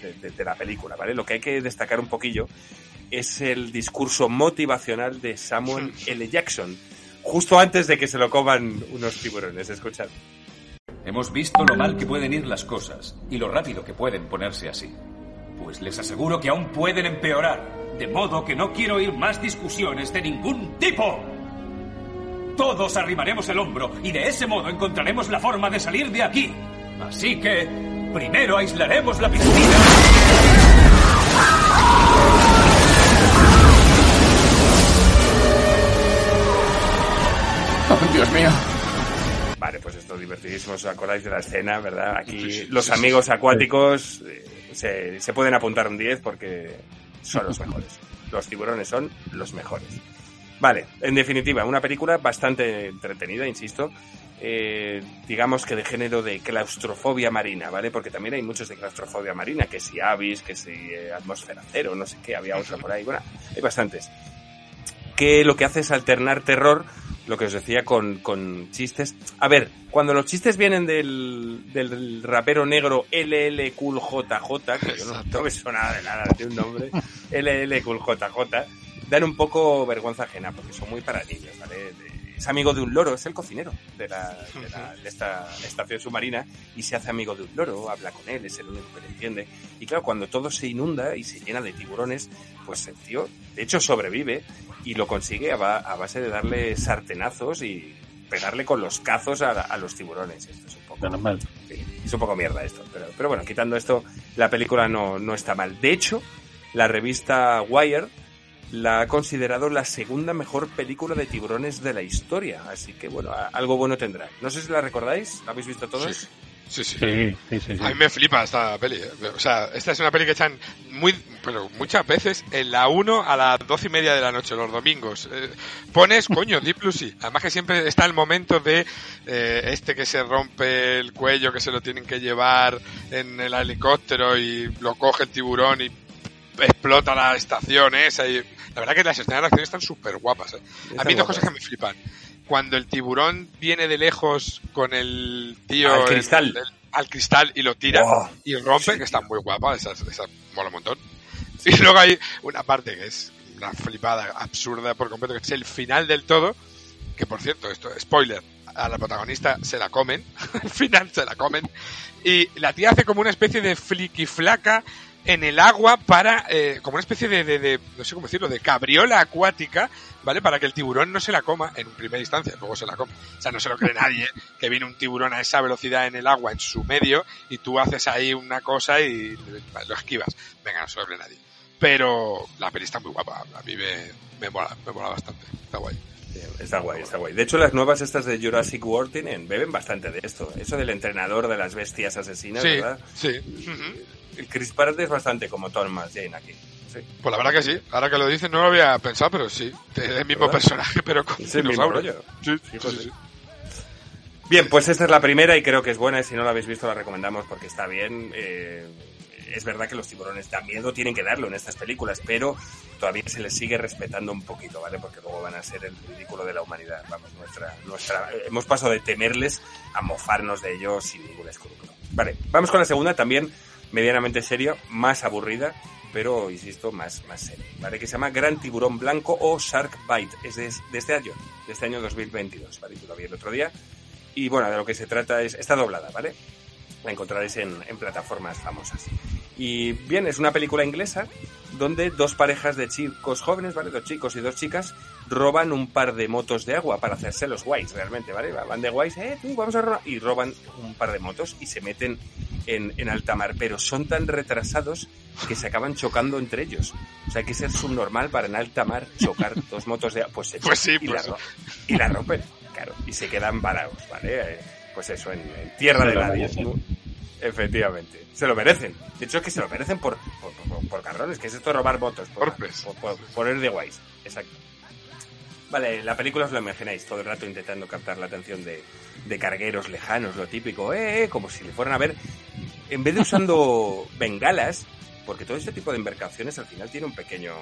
de- de- de la película, ¿vale? Lo que hay que destacar un poquillo es el discurso motivacional de Samuel L. Jackson, justo antes de que se lo coman unos tiburones. Escuchad. Hemos visto lo mal que pueden ir las cosas y lo rápido que pueden ponerse así. Pues les aseguro que aún pueden empeorar. De modo que no quiero oír más discusiones de ningún tipo. Todos arrimaremos el hombro y de ese modo encontraremos la forma de salir de aquí. Así que, primero aislaremos la piscina. Dios mío. Vale, pues esto es divertidísimo. ¿Os acordáis de la escena, verdad? Aquí los amigos acuáticos eh, se, se pueden apuntar un 10 porque son los mejores. Los tiburones son los mejores. Vale, en definitiva, una película bastante entretenida, insisto. Eh, digamos que de género de claustrofobia marina, ¿vale? Porque también hay muchos de claustrofobia marina, que si Avis, que si eh, Atmósfera Cero, no sé qué, había otra por ahí. Bueno, hay bastantes. Que lo que hace es alternar terror, lo que os decía, con, con chistes. A ver, cuando los chistes vienen del, del rapero negro LL Cool JJ, que yo no, no me suena de nada, tiene un nombre, LL Cool JJ, dan un poco vergüenza ajena, porque son muy para niños, ¿vale? Es amigo de un loro, es el cocinero de, la, de, la- de esta estación submarina y se hace amigo de un loro, habla con él, es el único que le entiende. Y claro, cuando todo se inunda y se llena de tiburones, pues el tío, de hecho, sobrevive y lo consigue a, ba- a base de darle sartenazos y pegarle con los cazos a, a los tiburones. Esto es un poco... Normal. Sí, es un poco mierda esto. Pero, pero bueno, quitando esto, la película no, no está mal. De hecho, la revista Wire la ha considerado la segunda mejor película de tiburones de la historia. Así que bueno, algo bueno tendrá. No sé si la recordáis, ¿la habéis visto todos? Sí. Sí, sí. Sí, sí, sí. sí. A mí me flipa esta peli. eh. O sea, esta es una peli que echan muy, pero muchas veces en la 1 a las 12 y media de la noche, los domingos. Eh, pones, coño, Deep Lucy. Además que siempre está el momento de eh, este que se rompe el cuello, que se lo tienen que llevar en el helicóptero y lo coge el tiburón y explota la estación esa. Y la verdad que las escenas de acción están súper guapas. eh. A mí dos cosas que me flipan. Cuando el tiburón viene de lejos con el tío... Al el- cristal. el- al cristal y lo tira Oh, y rompe, sí, que está muy guapa, esa, esa mola un montón. Y luego hay una parte que es una flipada absurda por completo, que es el final del todo, que por cierto, esto, spoiler, a la protagonista se la comen, al final se la comen, y la tía hace como una especie de flaca en el agua para, eh, como una especie de, de, de, no sé cómo decirlo, de cabriola acuática, ¿vale? Para que el tiburón no se la coma en primera instancia, luego se la come. O sea, no se lo cree nadie que viene un tiburón a esa velocidad en el agua, en su medio, y tú haces ahí una cosa y lo esquivas. Venga, no se lo cree nadie. Pero la peli está muy guapa, a mí me, me mola, me mola bastante, está guay. Está guay, está guay. De hecho, las nuevas estas de Jurassic World tienen, beben bastante de esto. Eso del entrenador de las bestias asesinas, Sí, ¿verdad? sí. El Chris Pratt es bastante como Thomas Jane aquí. Sí. Pues la verdad que sí. Ahora que lo dices no lo había pensado, pero sí. Es el mismo ¿Verdad? personaje, pero con dinosaurio. Sí, sí, sí. Bien, pues esta es la primera y creo que es buena. Y si no la habéis visto, la recomendamos porque está bien. Eh, es verdad que los tiburones dan miedo, tienen que darlo en estas películas, pero todavía se les sigue respetando un poquito, ¿vale? Porque luego van a ser el ridículo de la humanidad. Vamos, nuestra, nuestra, hemos pasado de temerles a mofarnos de ellos sin ningún escrúpulo. Vale, vamos con la segunda, también medianamente seria, más aburrida, pero insisto, más, más seria, ¿vale? Que se llama Gran Tiburón Blanco o Shark Bite. Es de, de este año, de este año 2022, ¿vale? Yo lo vi el otro día. Y bueno, de lo que se trata es, está doblada, ¿vale? La encontraréis en, en plataformas famosas. Y bien, es una película inglesa donde dos parejas de chicos jóvenes, ¿vale? Dos chicos y dos chicas roban un par de motos de agua para hacerse los guays, realmente, ¿vale? Van de guays, eh, tú, vamos a robar. Y roban un par de motos y se meten en, en alta mar, pero son tan retrasados que se acaban chocando entre ellos. O sea, hay que ser subnormal para en alta mar chocar dos motos de agua. Pues, se Pues sí, y, pues la, ro- y la rompen, claro, y se quedan varados, ¿vale? Pues eso, en, en tierra de nadie. Efectivamente. Se lo merecen. De hecho, es que se lo merecen por, por, por, por cabrones, que es esto de robar votos. Por, por, por, por ir de guays. Exacto. Vale, la película os lo imagináis todo el rato intentando captar la atención de, de cargueros lejanos, lo típico, eh, eh, como si le fueran a ver. En vez de usando bengalas, porque todo este tipo de embarcaciones al final tiene un pequeño,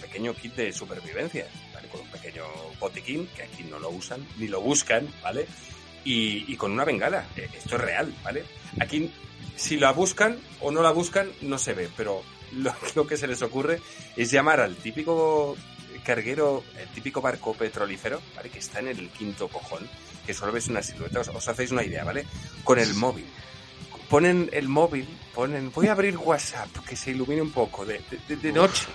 pequeño kit de supervivencia, ¿vale? Con un pequeño botiquín, que aquí no lo usan, ni lo buscan, ¿vale? Y, y con una bengala. Eh, Esto es real, ¿vale? Aquí, si la buscan o no la buscan, no se ve, pero lo, lo que se les ocurre es llamar al típico carguero, el típico barco petrolífero, ¿vale? Que está en el quinto cojón, que solo ves una silueta, os, os hacéis una idea, ¿vale? Con el móvil. Ponen el móvil, ponen, voy a abrir WhatsApp, que se ilumine un poco, de, de- de- noche.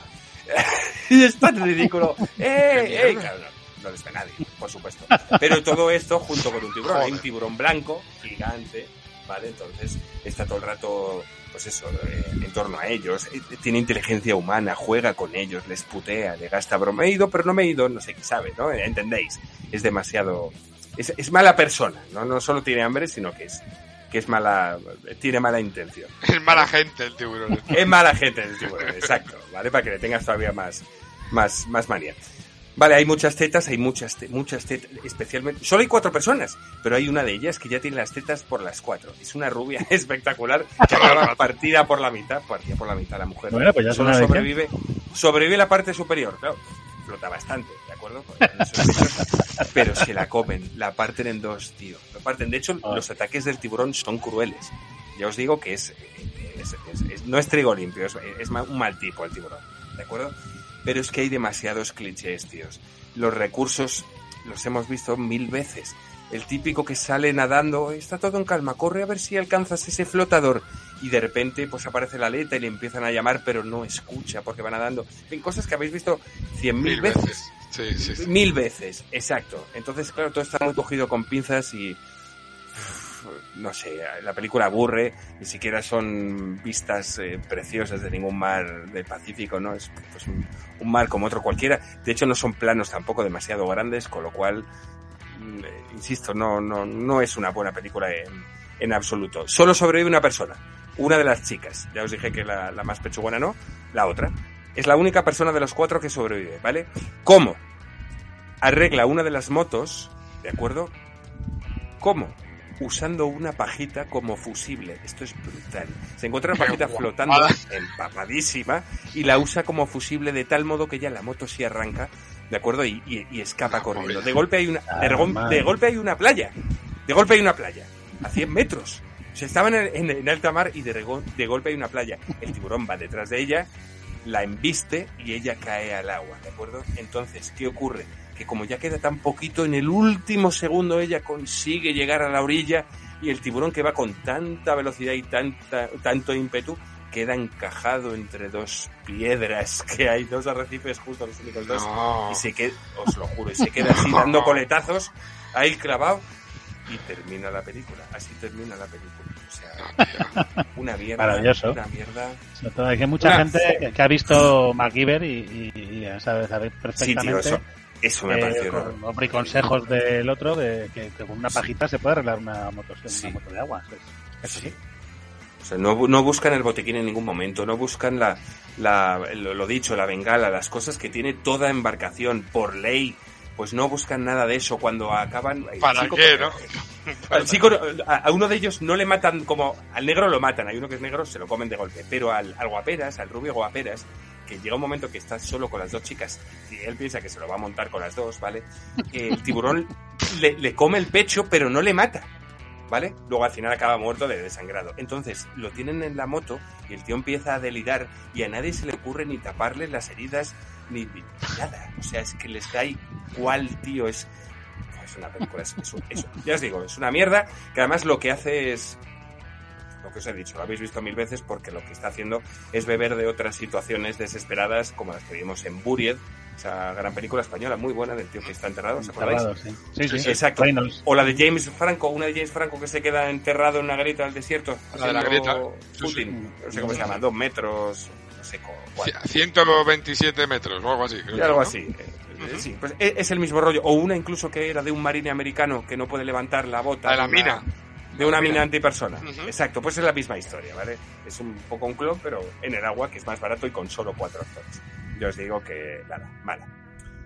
y es tan ridículo. ¡Eh, eh! Claro, no, les ve nadie, por supuesto. Pero todo esto junto con un tiburón. Hay un tiburón blanco, gigante, ¿vale? Entonces está todo el rato, pues eso, eh, en torno a ellos. Eh, Tiene inteligencia humana, juega con ellos, les putea, le gasta broma. He ido, pero no me he ido, no sé qué sabe, ¿no? ¿Entendéis? Es demasiado... Es, es mala persona, ¿no? No solo tiene hambre, sino que es que es mala, tiene mala intención. Es mala gente el tiburón. Es mala gente el tiburón, exacto, ¿vale? Para que le tengas todavía más, más, más manía. Vale, hay muchas tetas, hay muchas, te- muchas tetas, especialmente... Solo hay cuatro personas, pero hay una de ellas que ya tiene las tetas por las cuatro. Es una rubia espectacular que acaba partida por la mitad, partida por la mitad la mujer. Bueno, pues ya Solo sobrevive, sobrevive la parte superior, claro. Flota bastante, ¿de acuerdo? Pero se la comen, la parten en dos, tío. La parten. De hecho, Ah. los ataques del tiburón son crueles. Ya os digo que es, es- es- es- no es trigo limpio, es, un mal tipo el tiburón, ¿de acuerdo? Pero es que hay demasiados clichés, tíos. Los recursos los hemos visto mil veces. El típico que sale nadando, está todo en calma, corre a ver si alcanzas ese flotador. Y de repente, pues aparece la aleta y le empiezan a llamar, pero no escucha porque va nadando. En fin, cosas que habéis visto cien mil Mil veces. veces. Sí, sí, sí. Mil veces, exacto. Entonces, claro, todo está muy cogido con pinzas y. No sé, la película aburre, ni siquiera son vistas eh, preciosas de ningún mar del Pacífico, ¿no? Es pues, un, mar como otro cualquiera. De hecho, no son planos tampoco demasiado grandes, con lo cual, mm, eh, insisto, no, no, no es una buena película en, en absoluto. Solo sobrevive una persona, una de las chicas. Ya os dije que la, la más pechugona no, la otra. Es la única persona de los cuatro que sobrevive, ¿vale? ¿Cómo? Arregla una de las motos, ¿de acuerdo? ¿Cómo? Usando una pajita como fusible. Esto es brutal. Se encuentra una pajita flotando, empapadísima, y la usa como fusible de tal modo que ya la moto sí arranca, ¿de acuerdo? Y, y- y escapa Ah, corriendo. De golpe hay una, de, Ah, de golpe hay una playa. De golpe hay una playa. A 100 metros. O sea, estaban en, en- en alta mar y de, rego- de golpe hay una playa. El tiburón va detrás de ella, la embiste y ella cae al agua, ¿de acuerdo? Entonces, ¿qué ocurre? Que como ya queda tan poquito, en el último segundo ella consigue llegar a la orilla y el tiburón que va con tanta velocidad y tanta, tanto ímpetu queda encajado entre dos piedras que hay, dos arrecifes justo los únicos dos, No. y se queda, os lo juro, y se queda así dando coletazos ahí clavado y termina la película. Así termina la película. O sea, una mierda. Maravilloso. Una mierda. Sobre todo, hay mucha Una- gente que, que ha visto MacGyver y, y, y ya sabe, sabe Sí, tío, perfectamente. eso, eso me eh, pareció. con, hombre, y consejos del otro de que, que con una pajita se puede arreglar una moto, una Sí. moto de agua. Es- es Sí. así. O sea, no, no buscan el botiquín en ningún momento, no buscan la, la, lo, lo dicho, la bengala, las cosas que tiene toda embarcación por ley. Pues no buscan nada de eso cuando acaban. ¿Para chico- qué, no? Al chico, a, a uno de ellos no le matan como. Al negro lo matan, hay uno que es negro, se lo comen de golpe. Pero al, al guaperas, al rubio guaperas, que llega un momento que está solo con las dos chicas y él piensa que se lo va a montar con las dos, ¿vale? El tiburón le, le come el pecho, pero no le mata. ¿Vale? Luego al final acaba muerto de desangrado. Entonces lo tienen en la moto y el tío empieza a delirar y a nadie se le ocurre ni taparle las heridas ni, ni nada. O sea, es que les da igual, tío. Es, es una película, es, ya os digo, es una mierda que además lo que hace es que os he dicho, lo habéis visto mil veces porque lo que está haciendo es beber de otras situaciones desesperadas como las que vimos en Buried, esa gran película española muy buena del tío que está enterrado, ¿os acordáis? Sí. Sí, sí, Sí, exacto. Reynolds. O la de James Franco, una de James Franco que se queda enterrado en una grieta del desierto. La de la grieta. Sí, footing. No sé cómo se llama, dos metros, no sé cómo. cuál. 127 metros o algo así. creo Y que, algo ¿no? así. Eh, Sí, pues e- es el mismo rollo. O una incluso que era de un marine americano que no puede levantar la bota. La de la una- mina. De una mina. antipersona. Exacto, pues es la misma historia, ¿vale? Es un poco un clon, pero en el agua, que es más barato y con solo cuatro actores. Yo os digo que nada, mala.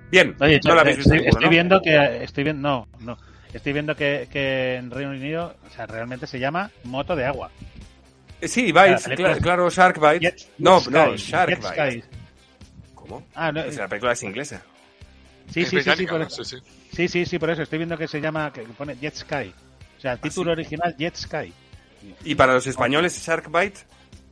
Bien, Oye, no la habéis visto estoy, ninguno, estoy ¿no? viendo que estoy viendo no, no. Estoy viendo que, que en Reino Unido, o sea, realmente se llama moto de agua. Eh, Sí, Bites, La película cla- es- claro, Shark Bite. Jet- no, no, Shark Jet Bite. Sky. ¿Cómo? Ah, no, Es la película es inglesa. sí, Es sí, sí, sí, británica, por ¿no? eso. Sí, sí. Sí, sí, sí, por eso estoy viendo que se llama, que pone Jet Sky. O sea, el título original Jet Sky. Y para los españoles, Shark Bite.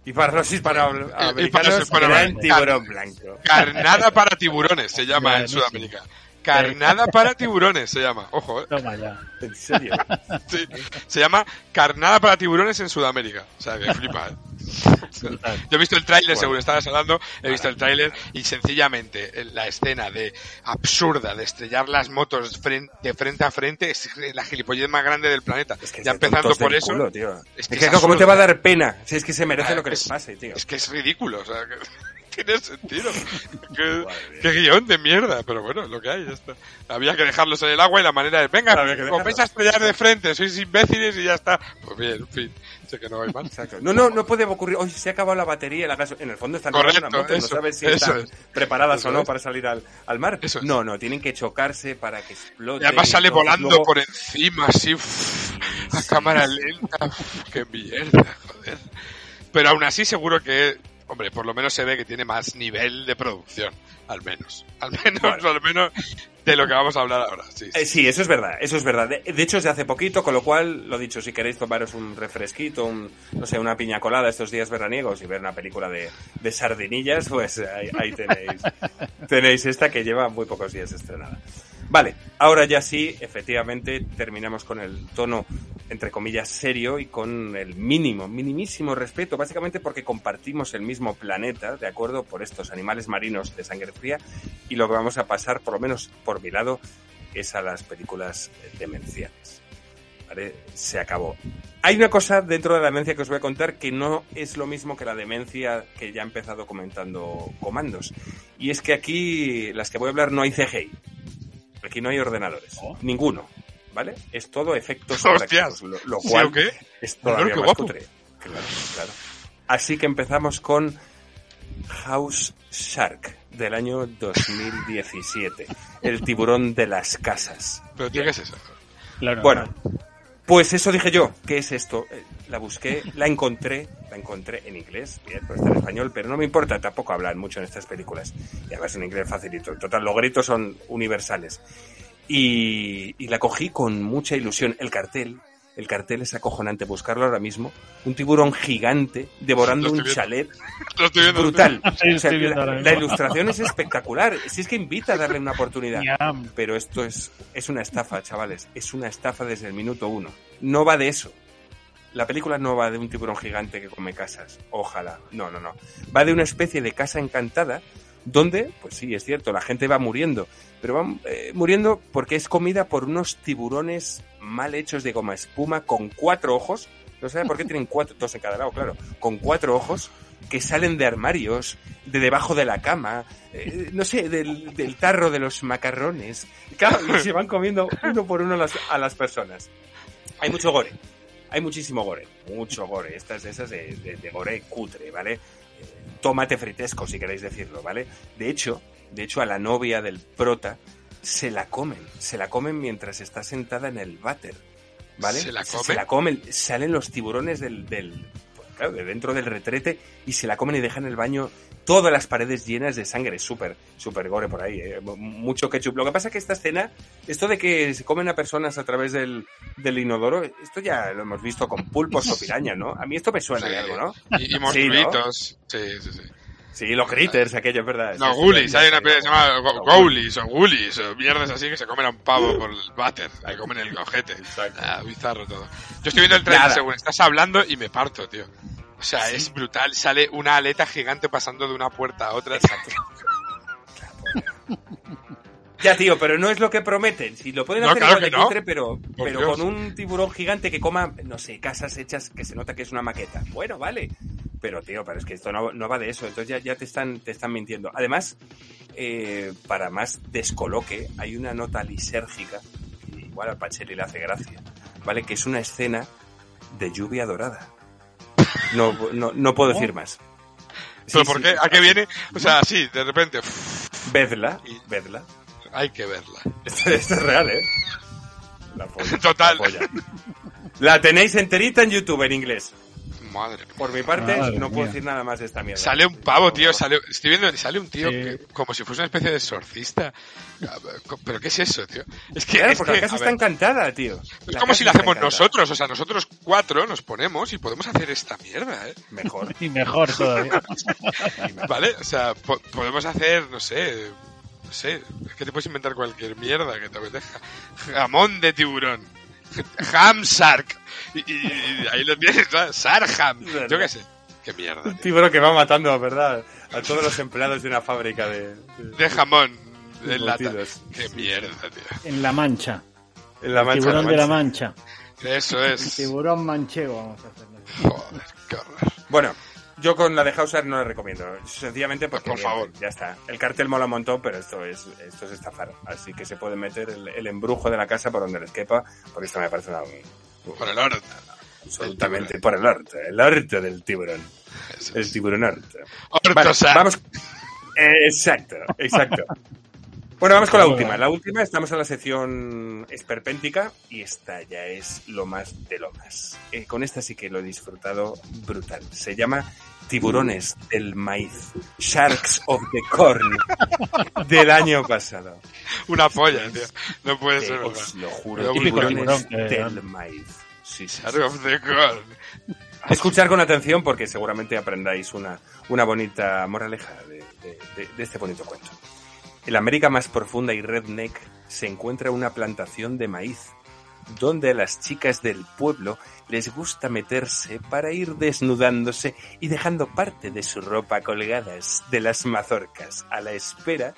Y para los hispanoamericanos, Y para los hispanoamericanos, tiburón blanco. Carnada para tiburones se llama en. Sudamérica. Carnada para tiburones se llama. Ojo, eh. Toma ya. En serio. Sí. Se llama Carnada para tiburones en Sudamérica. O sea, que flipa, eh. Yo he visto el tráiler, Bueno. según estabas hablando, he visto el tráiler y sencillamente eh, la escena de absurda de estrellar las motos de frente a frente es la gilipollez más grande del planeta. Es que es ya empezando por eso, culo, tío. es Es que es ¿cómo te va a dar pena? Si es que se merece Ah, lo que les es- pase, tío. es que es ridículo, o sea, que tiene sentido. Qué, guion de mierda, pero bueno, lo que hay, ya está. Había que dejarlos en el agua y la manera es, venga, os vais a estrellar de frente, sois imbéciles y ya está. Pues bien, en fin, sé que no hay más. Exacto. No, no, no puede ocurrir. Hoy se ha acabado la batería, la En el fondo están Correcto, robando una moto, eso, no sabes si están es. preparadas Eso o no es. para salir al, al mar. Eso es. No, no, tienen que chocarse para que explote. Y además sale volando luego- por encima, así, uff, a cámara lenta, uf, qué mierda, joder. Pero aún así seguro que, hombre, por lo menos se ve que tiene más nivel de producción, al menos. Al menos, al menos de lo que vamos a hablar ahora, sí. Eh, sí, eso es verdad, eso es verdad. De, de hecho, es de hace poquito, con lo cual, lo dicho, si queréis tomaros un refresquito, un, no sé, una piña colada estos días veraniegos y ver una película de, de sardinillas, pues ahí, ahí tenéis, tenéis esta que lleva muy pocos días estrenada. Vale, ahora ya sí, efectivamente, terminamos con el tono, entre comillas, serio y con el mínimo, minimísimo respeto, básicamente porque compartimos el mismo planeta, ¿de acuerdo? Por estos animales marinos de sangre fría y lo que vamos a pasar, por lo menos por mi lado, es a las películas demenciales. ¿Vale? Se acabó. Hay una cosa dentro de la demencia que os voy a contar que no es lo mismo que la demencia que ya he empezado comentando comandos. Y es que aquí, las que voy a hablar, no hay CGI. Aquí no hay ordenadores. Oh. Ninguno. ¿Vale? Es todo efectos Hostias. prácticos, lo, lo ¿Sí cual o qué? es todavía qué más guapo. cutre. Claro, claro. Así que empezamos con House Shark del año 2017. El tiburón de las casas. Pero tío, ¿qué es eso? Claro, Bueno, pues eso dije yo. ¿Qué es esto? Eh, La busqué, la encontré, la encontré en inglés, pero está en español, pero no me importa, tampoco hablan mucho en estas películas. Y además en inglés facilito. Total, los gritos son universales. Y la cogí con mucha ilusión. El cartel El cartel es acojonante, buscarlo ahora mismo. Un tiburón gigante devorando un chalet brutal. O sea, la, ilustración es espectacular. Si es que invita a darle una oportunidad. Pero esto es, es una estafa, chavales. Es una estafa desde el minuto uno. No va de eso. La película no va de un tiburón gigante que come casas. Ojalá. No, no, no. Va de una especie de casa encantada donde, pues sí, es cierto, la gente va muriendo. Pero van eh, muriendo porque es comida por unos tiburones mal hechos de goma espuma con cuatro ojos. No sé por qué tienen cuatro, dos en cada lado, claro. Con cuatro ojos que salen de armarios, de debajo de la cama, eh, no sé, del, del tarro de los macarrones. Claro, y se van comiendo uno por uno a las, personas. Hay mucho gore. Hay muchísimo gore. Mucho gore. Estas esas de gore cutre, ¿vale? Tomate fritesco, si queréis decirlo, ¿vale? De hecho, de hecho, a la novia del prota se la comen. Se la comen mientras está sentada en el váter. ¿Vale? ¿Se la Se comen? la comen. Salen los tiburones del, del claro, de dentro del retrete y se la comen y dejan el baño todas las paredes llenas de sangre. Súper, súper gore por ahí. ¿eh? Mucho ketchup. Lo que pasa es que esta escena, esto de que se comen a personas a través del, del inodoro, esto ya lo hemos visto con pulpos o piraña, ¿no? A mí esto me suena de algo, ¿no? Y, y Sí, ¿no? monstruitos. Sí, sí, sí. Sí, los critters, aquello, es verdad. No, Ghoulies, hay una peli que se llama Ghoulies o Ghoulies o mierdas así que se comen a un pavo por el váter, le comen el cojete. Exacto. Ah, bizarro todo. Yo estoy viendo el trailer según estás hablando y me parto, tío. O sea, es brutal. Sale una aleta gigante pasando de una puerta a otra. Ya, tío, pero no es lo que prometen. Si lo pueden No, hacer claro igual de no. pero, pero con un tiburón gigante que coma, no sé, casas hechas que se nota que es una maqueta. Bueno, vale. Pero, tío, pero es que esto no, no va de eso. Entonces ya, ya te, están, te están mintiendo. Además, eh, para más descoloque, hay una nota lisérgica, que igual al Pacheli le hace gracia, ¿vale? Que es una escena de lluvia dorada. No, no, no puedo decir más. ¿Pero por qué? sí. ¿A qué viene? O sea, sí, de repente. Vedla, vedla. Hay que verla. Esto, esto es real, ¿eh? La polla, Total. La, polla. La tenéis enterita en YouTube en inglés. Madre mía. Por mi parte, Madre no puedo decir nada más de esta mierda. Sale un pavo, tío. Sale, estoy viendo, sale un tío Sí. que, como si fuese una especie de exorcista. ¿Pero qué es eso, tío? Es que. Claro, es porque que, la casa está ver, encantada, tío. Es La como si la hacemos encantada. nosotros, o sea, nosotros cuatro nos ponemos y podemos hacer esta mierda, ¿eh? Mejor. Y mejor todavía. ¿Vale? O sea, po- podemos hacer, no sé, no sé, es que te puedes inventar cualquier mierda que te apetezca. Jamón de tiburón. Ham Shark. Y, y- y ahí lo tienes, ¿no? Sarham. Yo qué sé. Qué mierda. Un tiburón que va matando, ¿verdad? A todos los empleados de una fábrica de... de- De jamón. De lata. Qué mierda, tío. En La Mancha. En la mancha. tiburón la de la mancha. Mancha. Eso es. Tiburón manchego, vamos a hacerlo. Joder, qué horror. Bueno, yo con la de Hauser no la recomiendo. Sencillamente porque... Por favor. Ya está. El cartel mola un montón, pero esto es, esto es estafar. Así que se puede meter el, el embrujo de la casa por donde les quepa, porque esto me parece una... Por el oro. Absolutamente. Por el arte. El arte del tiburón. Eso El tiburón arte. Orto Vale, vamos. Eh, exacto, exacto. Bueno, vamos con la última. La última, estamos en la sección esperpéntica y esta ya es lo más de lo más. Eh, con esta sí que lo he disfrutado brutal. Se llama Tiburones del Maíz, Sharks of the Corn, del año pasado. Una polla, tío. No puede Eh, ser os lo juro, Tiburones tiburón del Maíz. Sí, sí, sí. Shadow of the Corn. Escuchar con atención porque seguramente aprendáis una, una bonita moraleja de, de- de- de este bonito cuento. En la América más profunda y redneck se encuentra una plantación de maíz, donde a las chicas del pueblo les gusta meterse para ir desnudándose y dejando parte de su ropa colgadas de las mazorcas a la espera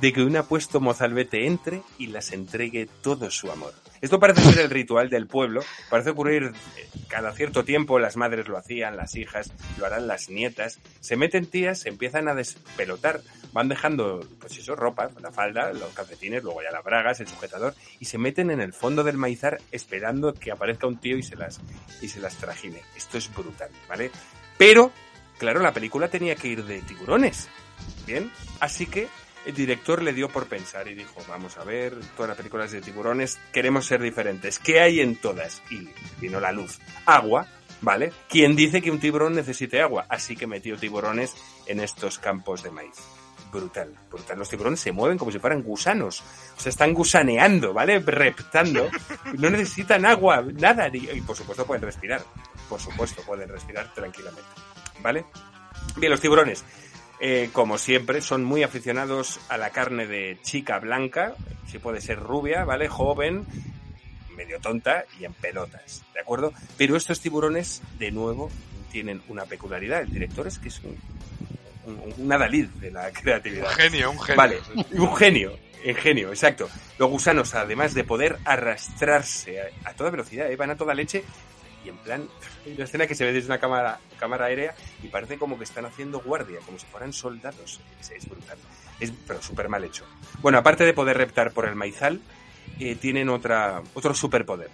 de que un apuesto mozalbete entre y las entregue todo su amor. Esto parece ser el ritual del pueblo, parece ocurrir eh, cada cierto tiempo, las madres lo hacían, las hijas, lo harán las nietas, se meten tías, se empiezan a despelotar, van dejando, pues eso, ropa, la falda, los calcetines, luego ya las bragas, el sujetador, y se meten en el fondo del maizar esperando que aparezca un tío y se las, y se las trajine. Esto es brutal, ¿vale? Pero, claro, la película tenía que ir de tiburones, ¿bien? Así que el director le dio por pensar y dijo, vamos a ver, todas las películas de tiburones queremos ser diferentes. ¿Qué hay en todas? Y vino la luz. Agua, ¿vale? ¿Quién dice que un tiburón necesite agua? Así que metió tiburones en estos campos de maíz. brutal, brutal. Los tiburones se mueven como si fueran gusanos. O sea, están gusaneando, ¿vale? Reptando. No necesitan agua, nada. Y por supuesto pueden respirar. Por supuesto pueden respirar tranquilamente. ¿Vale? Bien, los tiburones. Eh, como siempre, son muy aficionados a la carne de chica blanca, si puede ser rubia, ¿vale? Joven, medio tonta y en pelotas, ¿de acuerdo? Pero estos tiburones, de nuevo, tienen una peculiaridad. El director es que es un, un, un adalid de la creatividad. Un genio, un genio. Vale, un genio, un genio, exacto. Los gusanos, además de poder arrastrarse a, a toda velocidad, ¿eh? van a toda leche y en plan, hay una escena que se ve desde una cámara, cámara aérea y parece como que están haciendo guardia, como si fueran soldados. Es, es brutal. Es, pero súper mal hecho. Bueno, aparte de poder reptar por el maizal, eh, tienen otra, otro superpoder.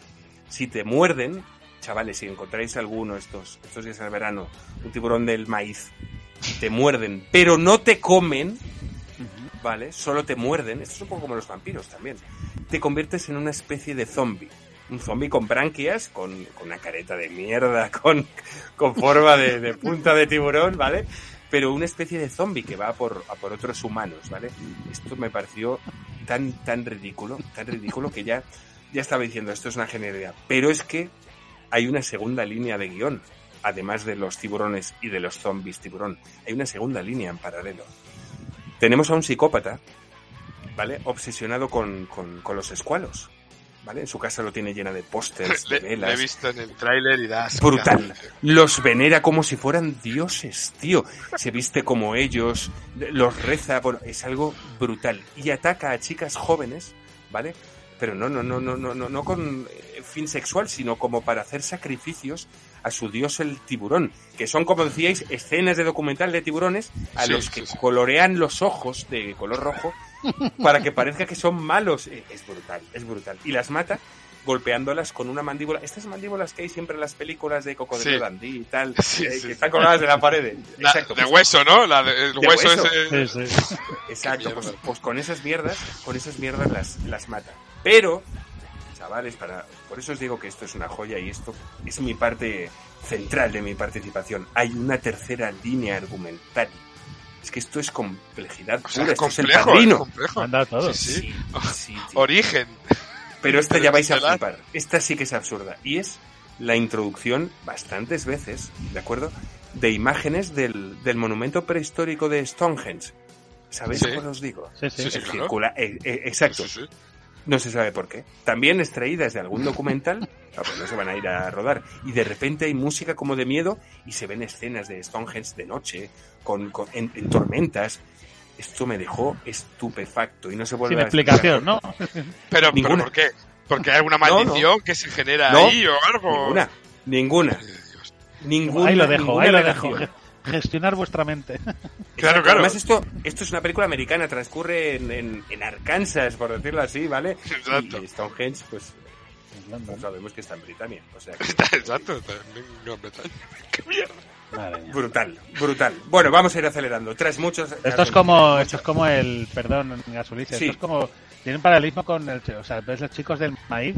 Si te muerden, chavales, si encontráis alguno estos, estos días del verano, un tiburón del maíz, te muerden, pero no te comen, ¿vale? Solo te muerden, esto es un poco como los vampiros también. Te conviertes en una especie de zombie. Un zombie con branquias, con, con una careta de mierda, con, con forma de, punta de tiburón, ¿vale? Pero una especie de zombie que va por, a por otros humanos, ¿vale? Esto me pareció tan, tan ridículo, tan ridículo que ya, ya estaba diciendo, esto es una genialidad. Pero es que hay una segunda línea de guion, además de los tiburones y de los zombies tiburón. Hay una segunda línea en paralelo. Tenemos a un psicópata, ¿vale? Obsesionado con, con, con los escualos. ¿Vale? En su casa lo tiene llena de pósters, de velas. le he visto en el tráiler y da asco. Brutal. Los venera como si fueran dioses, tío. Se viste como ellos, los reza, bueno, es algo brutal. Y ataca a chicas jóvenes, ¿vale? Pero no, no, no, no, no, no, no con eh, fin sexual, sino como para hacer sacrificios a su dios el tiburón, que son, como decíais, escenas de documental de tiburones a Sí, los que sí, sí. colorean los ojos de color rojo para que parezca que son malos. Eh, Es brutal, es brutal. Y las mata golpeándolas con una mandíbula. Estas mandíbulas que hay siempre en las películas de Cocodrilo Sí. Dandí y tal, Sí, eh, sí, que están colgadas de la pared. La- Exacto. de pues- hueso, ¿no? La de- el De hueso, hueso. ese. Sí, sí. Exacto, pues, pues con esas mierdas, con esas mierdas las, las mata. Pero, chavales, para, por eso os digo que esto es una joya y esto es mi parte central de mi participación. Hay una tercera línea argumental. Es que esto es complejidad O sea, pura, es esto es el complejo, es padrino. complejo. Han dado todo. Sí, sí. Sí, sí, tío. Origen. Pero esta ya vais a flipar. Esta sí que es absurda. Y es la introducción, bastantes veces, ¿de acuerdo? De imágenes del, del monumento prehistórico de Stonehenge. ¿Sabéis Sí. cuál os digo? Sí, sí. Sí, sí, El claro. circula- eh, eh, exacto. No se sabe por qué. También extraídas de algún documental, no, pues no se van a ir a rodar. Y de repente hay música como de miedo y se ven escenas de Stonehenge de noche, con, con- en, en tormentas. Esto me dejó estupefacto y no se vuelve Sin a explicación, ¿no? Pero, pero Ninguna. ¿por qué? ¿Porque hay alguna No, no. maldición que se genera No. ahí o algo? Ninguna, ninguna, ninguna. ahí lo dejo, ahí lo dejo. Gestionar vuestra mente. Claro, claro. Además, esto, esto es una película americana, transcurre en, en, en Arkansas, por decirlo así, ¿vale? Exacto. Y Stonehenge, pues, pues sabemos que está en Britania. O sea, que- Exacto, está en Gran Bretaña. ¡Qué mierda! Brutal, brutal. Bueno, vamos a ir acelerando. Tras muchos. Esto es como, esto es como el, perdón, Gasulice, Sí. esto es como, tiene un paralelismo con el, o sea, ves los chicos del maíz.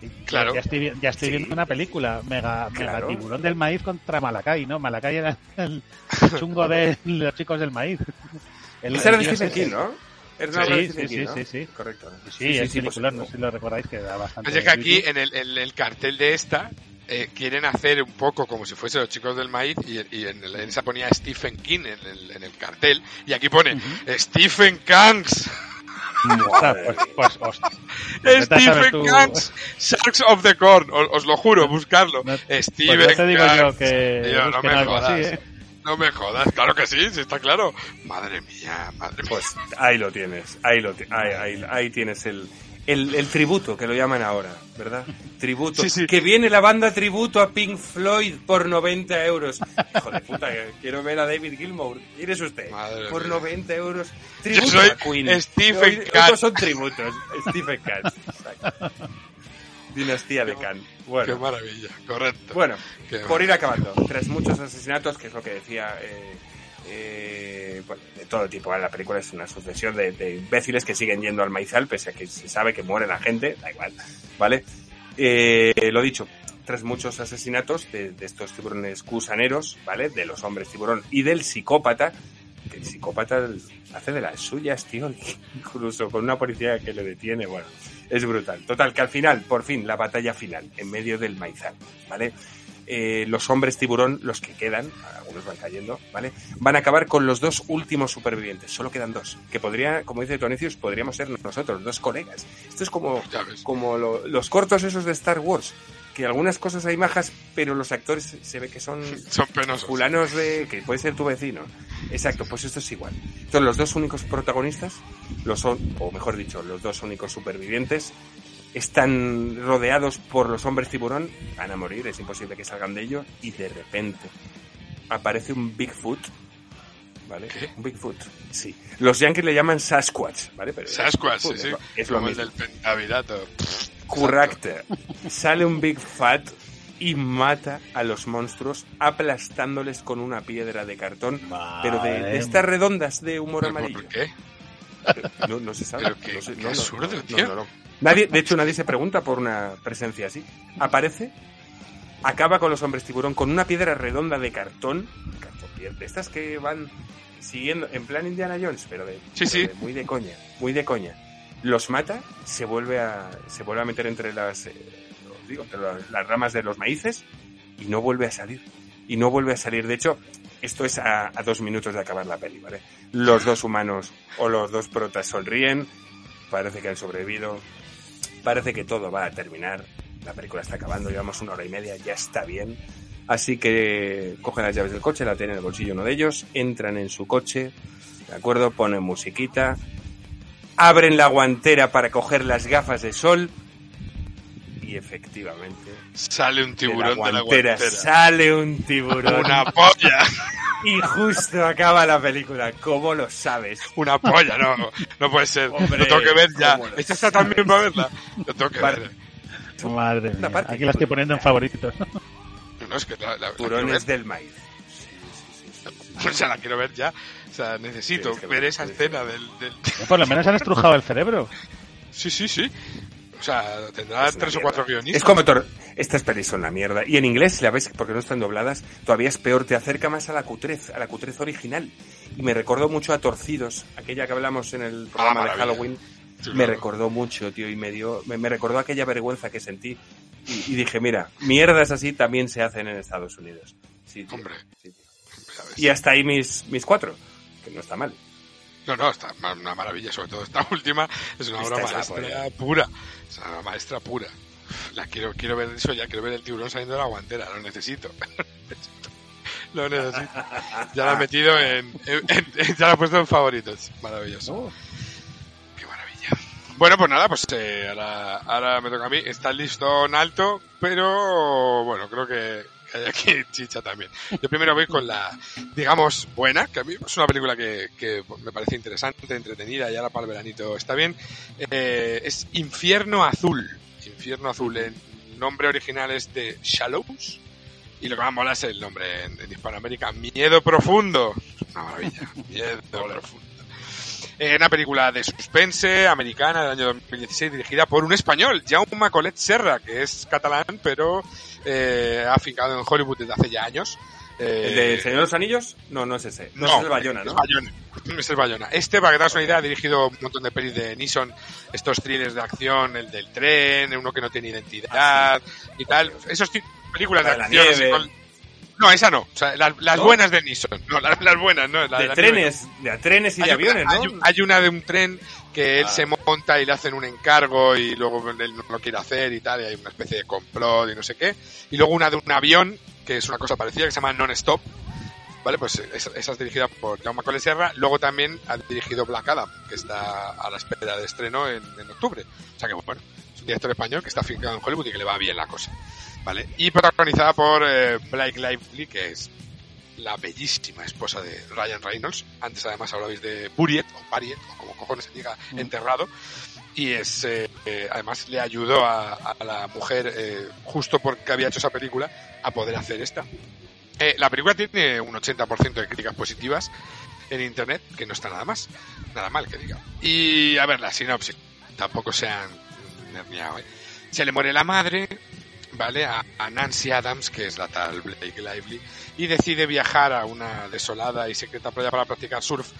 y Claro. Ya estoy, vi- ya estoy Sí. viendo una película, mega, Claro. mega tiburón del maíz contra Malacay, ¿no? Malacay era el chungo de los chicos del maíz. El, Esa era de Stephen ese- King, ¿no? Era Sí, sí, King, ¿no? sí, sí. Correcto. Sí, es película, no sé si lo recordáis, que da bastante. Oye, que aquí en el, en el cartel de esta eh, quieren hacer un poco como si fuese los chicos del maíz y, y en, el- en esa ponía Stephen King en el, en el cartel y aquí pone Stephen Kangs. Pues, pues, saber Stephen Kangs, Sharks of the Corn. Os, os lo juro, buscarlo. No- Steven Pues ya te digo yo que Tío, no me jodas. así, ¿eh? No me jodas, claro que sí, sí está claro. Madre mía, madre mía. Pues ahí lo tienes, ahí, lo ahí, ahí, ahí tienes el, el, el tributo que lo llaman ahora, ¿verdad? Tributo. Sí, sí. Que viene la banda tributo a Pink Floyd por 90 euros. Hijo de puta, quiero ver a David Gilmour. ¿Quién es usted? Madre por mía. 90 euros. Tributo soy a Queen. Stephen. Estos son tributos. Stephen. Exacto. Dinastía de. Qué Bueno, maravilla, correcto. bueno Qué por ir acabando, tras muchos asesinatos, que es lo que decía, eh, eh, de todo tipo, la película es una sucesión de, imbéciles que siguen yendo al maizal, pese a que se sabe que muere la gente, da igual, ¿vale? Eh, lo dicho, tras muchos asesinatos de, estos tiburones gusaneros, ¿vale? De los hombres tiburón y del psicópata, que el psicópata hace de las suyas, tío, incluso con una policía que le detiene, bueno, es brutal. Total, que al final, por fin, la batalla final, en medio del maizal, ¿vale? Eh, los hombres tiburón, los que quedan, algunos van cayendo, ¿vale? Van a acabar con los dos últimos supervivientes. Solo quedan dos. Que podría, como dice Tonicius, podríamos ser nosotros, dos colegas. Esto es como, como lo- los cortos esos de Star Wars. Que algunas cosas hay majas, pero los actores se ve que son Son penosos. fulanos de que puede ser tu vecino. Exacto, pues esto es igual. Entonces los dos únicos protagonistas, los son, o mejor dicho, los dos únicos supervivientes, están rodeados por los hombres tiburón, van a morir, es imposible que salgan de ello, y de repente aparece un Bigfoot, ¿vale? Un Bigfoot, sí. Los yankees le llaman Sasquatch, ¿vale? Pero Sasquatch, sí, Bigfoot, sí. Es lo, es lo Como el mismo. del pentavirato. Correcto. Sale un Big Fat y mata a los monstruos aplastándoles con una piedra de cartón, pero de, estas redondas de humor ¿Pero amarillo. ¿Por qué? No, no se sabe. Pero qué- no sé- qué no, no, absurdo, no, no, tío. Nadie, de hecho, nadie se pregunta por una presencia así. Aparece, acaba con los hombres tiburón con una piedra redonda de cartón, de estas que van siguiendo en plan Indiana Jones, pero de, Sí, pero sí. de muy de coña, muy de coña. Los mata, se vuelve a se vuelve a meter entre las eh, os digo, entre las, las ramas de los maíces y no vuelve a salir. Y no vuelve a salir. De hecho, esto es a, a dos minutos de acabar la peli, ¿vale? Los dos humanos o los dos protas sonríen, parece que han sobrevivido, parece que todo va a terminar, la película está acabando, llevamos una hora y media, ya está bien. Así que cogen las llaves del coche, la tienen en el bolsillo uno de ellos, entran en su coche, ¿de acuerdo? Ponen musiquita, abren la guantera para coger las gafas de sol y efectivamente Sale un de tiburón la de la guantera sale un tiburón Una polla. y justo acaba la película. ¿Cómo lo sabes? Una polla, no. No puede ser. Hombre, lo tengo que ver ya. ¿cómo lo Esta está también para verla. Lo tengo que Vale. ver. Madre mía. parte. Aquí la estoy poniendo en favoritos. No, es que la, la- Tiburones del maíz. O sea, la quiero ver ya. O sea, necesito ver esa escena del, del... Por lo menos han estrujado el cerebro. Sí, sí, sí. O sea, tendrá Es tres o cuatro guionistas. Es como Tor- estas pelis son la mierda. Y en inglés, si la ves, porque no están dobladas, todavía es peor, te acerca más a la cutrez, a la cutrez original. Y me recordó mucho a Torcidos, aquella que hablamos en el programa de Ah. Halloween. Sí, Me claro. recordó mucho, tío, y me dio, me, me recordó aquella vergüenza que sentí. Y, y dije, mira, mierdas así también se hacen en Estados Unidos. Sí, tío, Hombre. sí, tío. Y hasta ahí mis, mis cuatro, que no está mal. No, no, está una maravilla, sobre todo esta última. Es una Esta obra es la maestra pura. Es una maestra pura. La quiero, quiero ver eso ya, quiero ver el tiburón saliendo de la guantera, lo necesito. lo necesito. Ya lo he metido en, en- en- ya lo he puesto en favoritos. Maravilloso. Qué maravilla. Bueno, pues nada, pues eh, ahora, ahora me toca a mí. Está el listón alto, pero bueno, creo que, que hay aquí chicha también. Yo primero voy con la, digamos, buena, que a mí es una película que, que me parece interesante, entretenida y ahora para el veranito está bien. Eh, es Infierno Azul. Infierno Azul. El nombre original es de Shallows. Y lo que más mola es el nombre en, en Hispanoamérica. Miedo Profundo. Una maravilla. Miedo Profundo. Eh, una película de suspense americana del año 2016 dirigida por un español, Jaume Colet Serra, que es catalán, pero eh, ha afincado en Hollywood desde hace ya años. Eh, ¿El de Señor de los Anillos? No, no es ese. No, es el Bayona, ¿no? Es Bayona. Es el Bayona. Este, para que te hagas una idea, ha dirigido un montón de pelis de Nissan, estos thrillers de acción, el del tren, uno que no tiene identidad y tal. Esos películas de de acción. No, esa no. O sea, las, las ¿No? buenas de Nissan. No, las, las buenas, no. de trenes, de trenes y de Hay aviones, una, ¿no? hay, un- hay una de un tren que él Ah. se monta y le hacen un encargo y luego él no lo quiere hacer y tal, y hay una especie de complot y no sé qué. Y luego una de un avión, que es una cosa parecida, que se llama Non-Stop. Vale, pues esa, esa es dirigida por Jaume Cole Sierra. Luego también ha dirigido Black Adam, que está a la espera de estreno en, en octubre. O sea que bueno, es un director español que está afincado en Hollywood y que le va bien la cosa. Vale, y protagonizada por eh, Blake Lively, que es la bellísima esposa de Ryan Reynolds. Antes además hablabais de Buriet, o Pariet, o como cojones se diga, enterrado. Y es, eh, eh, además le ayudó a, a la mujer, eh, justo porque había hecho esa película, a poder hacer esta. Eh, la película tiene un 80% de críticas positivas en internet, que no está nada más, nada mal que diga. Y a ver, la sinopsis, tampoco se han nerviado, ¿eh? Se le muere la madre, ¿vale? A, a Nancy Adams, que es la tal Blake Lively, y decide viajar a una desolada y secreta playa para practicar surf,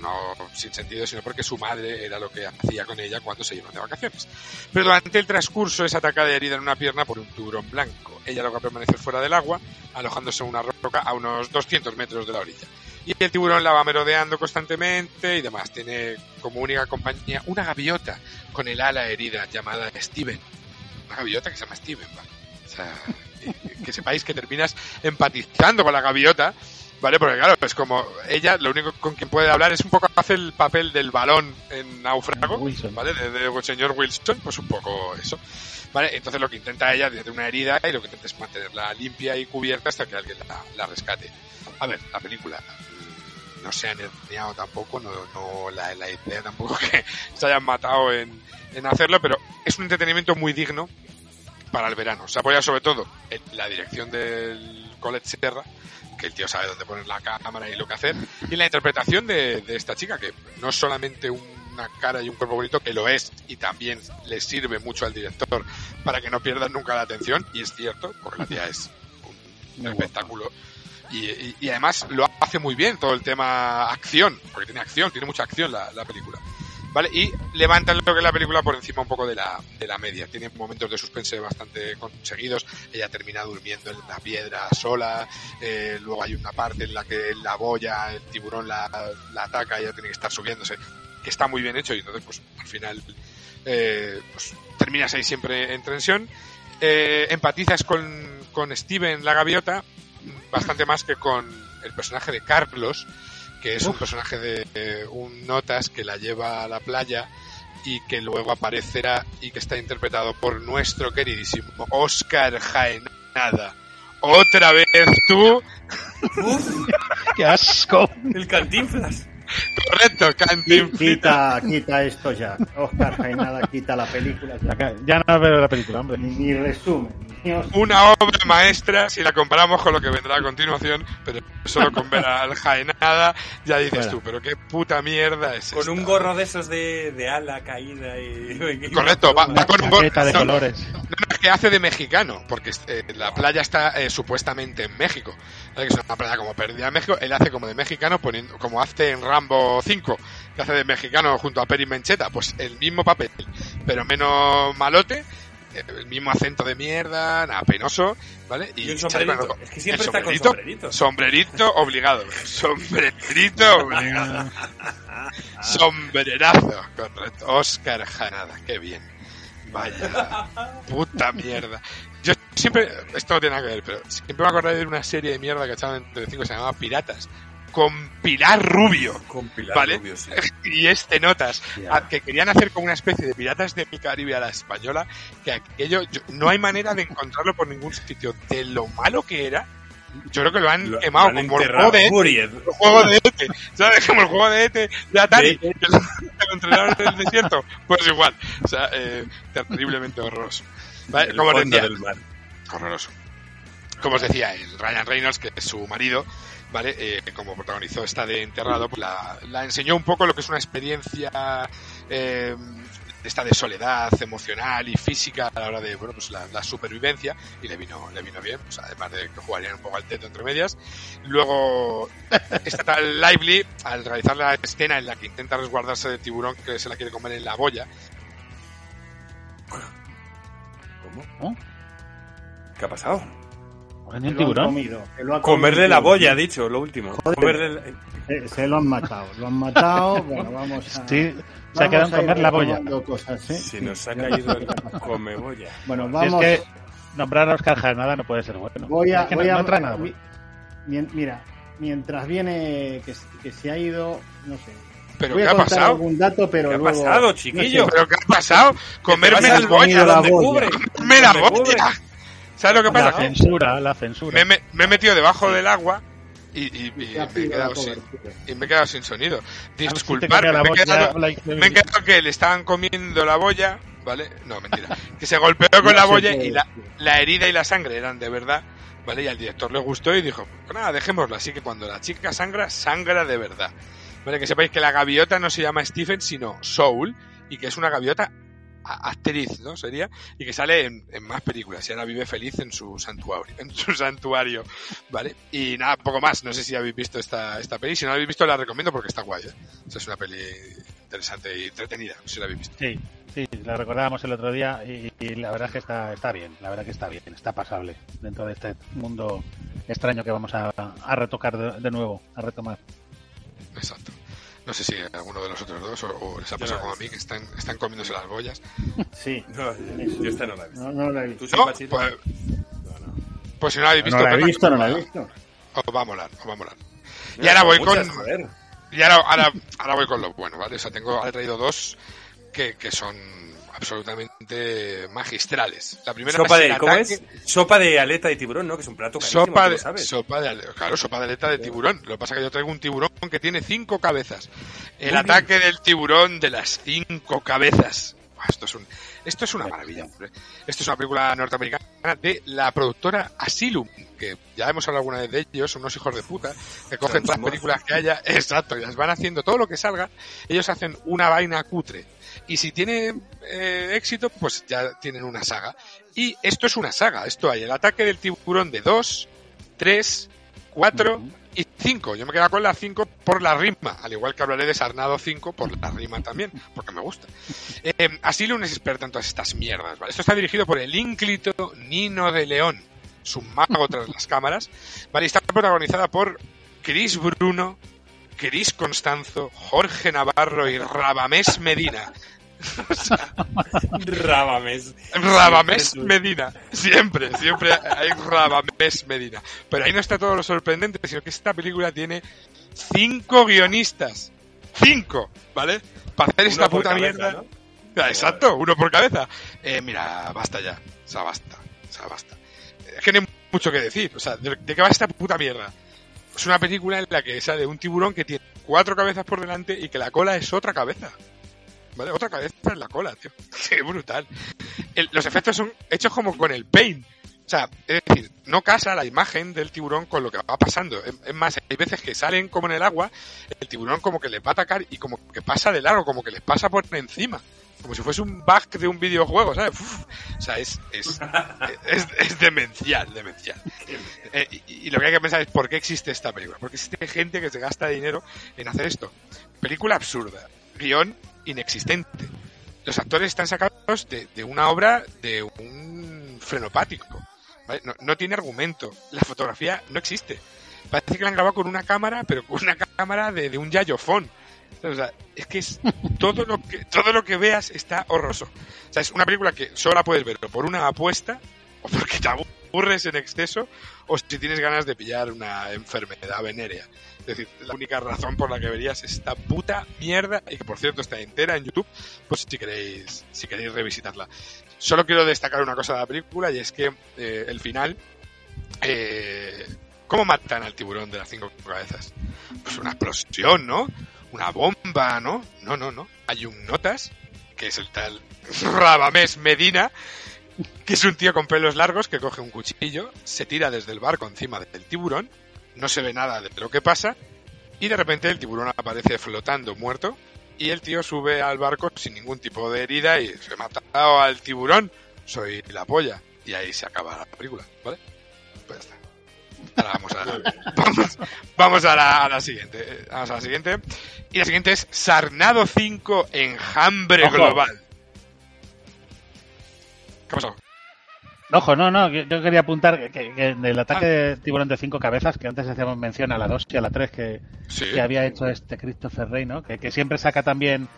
no sin sentido, sino porque su madre era lo que hacía con ella cuando se iban de vacaciones. Pero durante el transcurso es atacada y herida en una pierna por un tiburón blanco. Ella logra permanecer fuera del agua, alojándose en una roca a unos 200 metros de la orilla. Y el tiburón la va merodeando constantemente y demás. Tiene como única compañía una gaviota con el ala herida llamada Steven. Una gaviota que se llama Steven, ¿vale? Sea, que- sepáis que terminas empatizando con la gaviota, ¿vale? Porque claro, es como ella, lo único con quien puede hablar es un poco hace el papel del balón en náufrago, Wilson. ¿vale? De, de señor Wilson, pues un poco eso. ¿Vale? Entonces lo que intenta ella tiene una herida y lo que intenta es mantenerla limpia y cubierta hasta que alguien la, la rescate. A ver, la película mm, no se han herniado tampoco, no, no la, la idea tampoco que se hayan matado en, en hacerlo, pero es un entretenimiento muy digno para el verano. Se apoya sobre todo en la dirección del Colette Serra, que el tío sabe dónde poner la cámara y lo que hacer, y la interpretación de, de esta chica, que no es solamente una cara y un cuerpo bonito, que lo es, y también le sirve mucho al director para que no pierdan nunca la atención, y es cierto, porque la tía es un espectáculo. Y, y- y además lo hace muy bien todo el tema acción, porque tiene acción, tiene mucha acción la, la película. ¿Vale? Y levanta lo que es la película por encima un poco de la, de la media. Tiene momentos de suspense bastante conseguidos. Ella termina durmiendo en la piedra sola. eh, luego hay una parte en la que la boya, el tiburón la, la ataca ella tiene que estar subiéndose. Que está muy bien hecho y entonces, pues al final, eh, pues terminas ahí siempre en tensión. Eh, empatizas con, con Steven la gaviota bastante más que con el personaje de Carlos, que es un personaje de eh, un notas que la lleva a la playa y que luego aparecerá y que está interpretado por nuestro queridísimo Oscar Jaenada. Otra vez tú, ¡Qué asco! El cantinflas. correcto, Cantinflas. Quita, quita esto ya. Oscar Jaenada quita la película. Ya, Ya no veo la película, hombre. ni, ni resumen. Una obra maestra si la comparamos con lo que vendrá a continuación, pero solo con ver al Jaenada ya dices Fuera. tú, pero qué puta mierda es Con esta? un gorro de esos de, de ala caída y... Correcto, va, va con un de no, colores. No, no, que hace de mexicano, porque eh, la playa está eh, supuestamente en México. Es una playa como perdida en México. Él hace como de mexicano, poniendo, como hace en Rambo 5, que hace de mexicano junto a Peri Mencheta. Pues el mismo papel, pero menos malote. El mismo acento de mierda, nada, penoso, ¿vale? Y el sale sombrerito. con- Es que siempre el está con sombrerito, sombrerito. Sombrerito obligado. Sombrerito obligado. Sombrerazo, correcto. Oscar Janada, qué bien. Vaya, puta mierda. Yo siempre, esto no tiene nada que ver, pero siempre me acordé de una serie de mierda que echaba en Telecinco que se llamaba Piratas, con Pilar Rubio. Con Pilar ¿Vale? Rubio, sí. Y este notas, que querían hacer como una especie de piratas de mi Caribe a la española, que aquello yo- no hay manera de encontrarlo por ningún sitio. De lo malo que era, yo creo que lo han Lo- quemado lo han como el enterrado. juego de Buried. el juego de ET, ¿sabes? Como el juego de ET de Atari, De- que lo, lo entrenaron en el desierto, pues igual, o sea, eh, terriblemente horroroso. ¿Vale? El Como os decía, del mar. horroroso. Como os decía, el Ryan Reynolds, que es su marido, ¿vale? Eh, como protagonizó esta de Enterrado, pues la, la enseñó un poco lo que es una experiencia eh, esta de soledad emocional y física a la hora de, bueno, pues la, la supervivencia, y le vino, le vino bien, pues además de que jugarían un poco al teto entre medias. Luego, esta tal Lively, al realizar la escena en la que intenta resguardarse del tiburón que se la quiere comer en la boya, ¿Cómo? ¿No? ¿Qué ha pasado? ¿Cogen Se un lo han tiburón? comido, se lo ha Comerle comido. la boya, ha dicho, lo último. Comerle la- Se, se lo han matado. Lo han matado. Bueno, vamos a. Sí, se ha quedado en comer la boya. Cosas, ¿eh? Se Sí. nos ha caído el comebolla. Bueno, Si vamos. es que nombrar a Oscar Janada no puede ser bueno. Voy a. Es que voy no, a no trae nada bueno. mira, mientras viene. Que, que se ha ido. No sé. ¿pero voy qué a ha pasado? algún dato, pero ¿Qué ha luego. pasado, no chiquillo? sé. ¿Pero qué ha pasado? Comerme las boyas, boya. cubre. comerme la Donde cubre. boya. ¿Sabes lo que La pasa? censura, la censura. Me, me- me he metido debajo del agua y, y- y Y se ha me, he quedado la sin, cobertura. y me he quedado sin sonido. Si la me, he quedado, la me he increíble. quedado que le estaban comiendo la boya, ¿vale? No, mentira. Que se golpeó con la boya y la, la herida y la sangre eran de verdad, ¿vale? Y al director le gustó y dijo, pues nada, dejémoslo. Así que cuando la chica sangra, sangra de verdad. ¿Vale? Que sepáis que la gaviota no se llama Stephen, sino Soul, y que es una gaviota actriz, ¿no? Sería, y que sale en, en más películas y ahora vive feliz en su santuario, en su santuario, ¿vale? Y nada, poco más, no sé si habéis visto esta, esta peli, si no la habéis visto la recomiendo porque está guay, ¿eh? O sea, es una peli interesante y entretenida, si la habéis visto. Sí, sí, la recordábamos el otro día y, y la verdad es que está, está bien, la verdad que está bien, está pasable dentro de este mundo extraño que vamos a, a retocar de, de nuevo, a retomar. Exacto. No sé si alguno de los otros dos o, o les ha pasado no como a mí que están, están comiéndose las boyas. Sí. No, yo esta no la he visto. No, no la he visto. ¿Tú sí, pues, No, no. pues si no la habéis visto, No la he Pepa, visto, no la he visto. Os va a molar, os va a molar. Y ahora voy muchas, con. joder. Y ahora, ahora, ahora voy con lo bueno, ¿vale? O sea, tengo, he traído dos que, que son absolutamente magistrales. La primera Sopa de, ¿cómo es? Sopa de aleta de tiburón, ¿no? Que es un plato carísimo, Sopa de, sabes. sopa de, claro, sopa de aleta de tiburón. Lo que pasa es que yo traigo un tiburón que tiene cinco cabezas. El Muy ataque del tiburón de las cinco cabezas. Esto es, un, esto es una maravilla. Esto es una película norteamericana de la productora Asylum, que ya hemos hablado alguna vez de ellos, son unos hijos de puta, que cogen todas las películas que haya, exacto, y las van haciendo todo lo que salga, ellos hacen una vaina cutre. Y si tiene eh, éxito, pues ya tienen una saga. Y esto es una saga, esto hay el ataque del tiburón de 2, 3, 4 y 5. Yo me quedo con la 5 por la rima, al igual que hablaré de Sarnado 5 por la rima también, porque me gusta. Eh, Asylum es experta en todas estas mierdas, ¿vale? Esto está dirigido por el ínclito Nino de León, su mago tras las cámaras, ¿vale? Y está protagonizada por Chris Bruno, Chris Constanzo, Jorge Navarro y Rabamés Medina. Siempre tú. Medina. Siempre, siempre hay Rabamés Medina. Pero ahí no está todo lo sorprendente, sino que esta película tiene cinco guionistas. Cinco, ¿vale? Para hacer Uno esta puta cabeza, mierda. ¿no? Ah, Exacto, uno por cabeza. Eh, mira, basta ya. O sea, basta. O sea, basta. Es que no hay mucho que decir. O sea, ¿de, de qué va esta puta mierda? Es una película en la que sale un tiburón que tiene cuatro cabezas por delante y que la cola es otra cabeza. ¿Vale? Otra cabeza en la cola, tío. Qué brutal. El- los efectos son hechos como con el paint. O sea, es decir, no casa la imagen del tiburón con lo que va pasando. Es, es más, hay veces que salen como en el agua, el tiburón como que les va a atacar y como que pasa de largo, como que les pasa por encima. Como si fuese un bug de un videojuego, ¿sabes? Uf. o sea, es, es, es, es demencial, demencial. Eh, y, y lo que hay que pensar es por qué existe esta película. Porque existe gente que se gasta dinero en hacer esto. Película absurda, guion inexistente. Los actores están sacados de, de una obra de un frenopático. ¿vale? No, no tiene argumento. La fotografía no existe. Parece que la han grabado con una cámara, pero con una cámara de, de un yayofón. O sea, es que es todo lo que todo lo que veas está horroroso. O sea, es una película que solo la puedes ver por una apuesta o porque te aburres en exceso o si tienes ganas de pillar una enfermedad venérea. Es decir, la única razón por la que verías esta puta mierda y que por cierto está entera en YouTube, pues si queréis si queréis revisitarla. Solo quiero destacar una cosa de la película y es que eh, el final eh, ¿Cómo matan al tiburón de las cinco cabezas? Pues una explosión, ¿no? Una bomba, ¿no? No, no, no. Hay un notas, que es el tal Rabamés Medina, que es un tío con pelos largos que coge un cuchillo, se tira desde el barco encima del tiburón, no se ve nada de lo que pasa, y de repente el tiburón aparece flotando muerto, y el tío sube al barco sin ningún tipo de herida y se he matado al tiburón, soy la polla. Y ahí se acaba la película, ¿vale? Pues ya está. Ahora vamos a, vamos, vamos a, la, a la siguiente. eh, Vamos a la siguiente. Y la siguiente es Sarnado 5 Enjambre Ojo. Global. ¿Qué pasó? Ojo, no, no, yo quería apuntar que, que- que del ataque de tiburón de cinco cabezas, que antes hacíamos mención a la 2 y a la 3 que, Sí. que había hecho este Christopher Rey, ¿no? Que, que siempre saca también,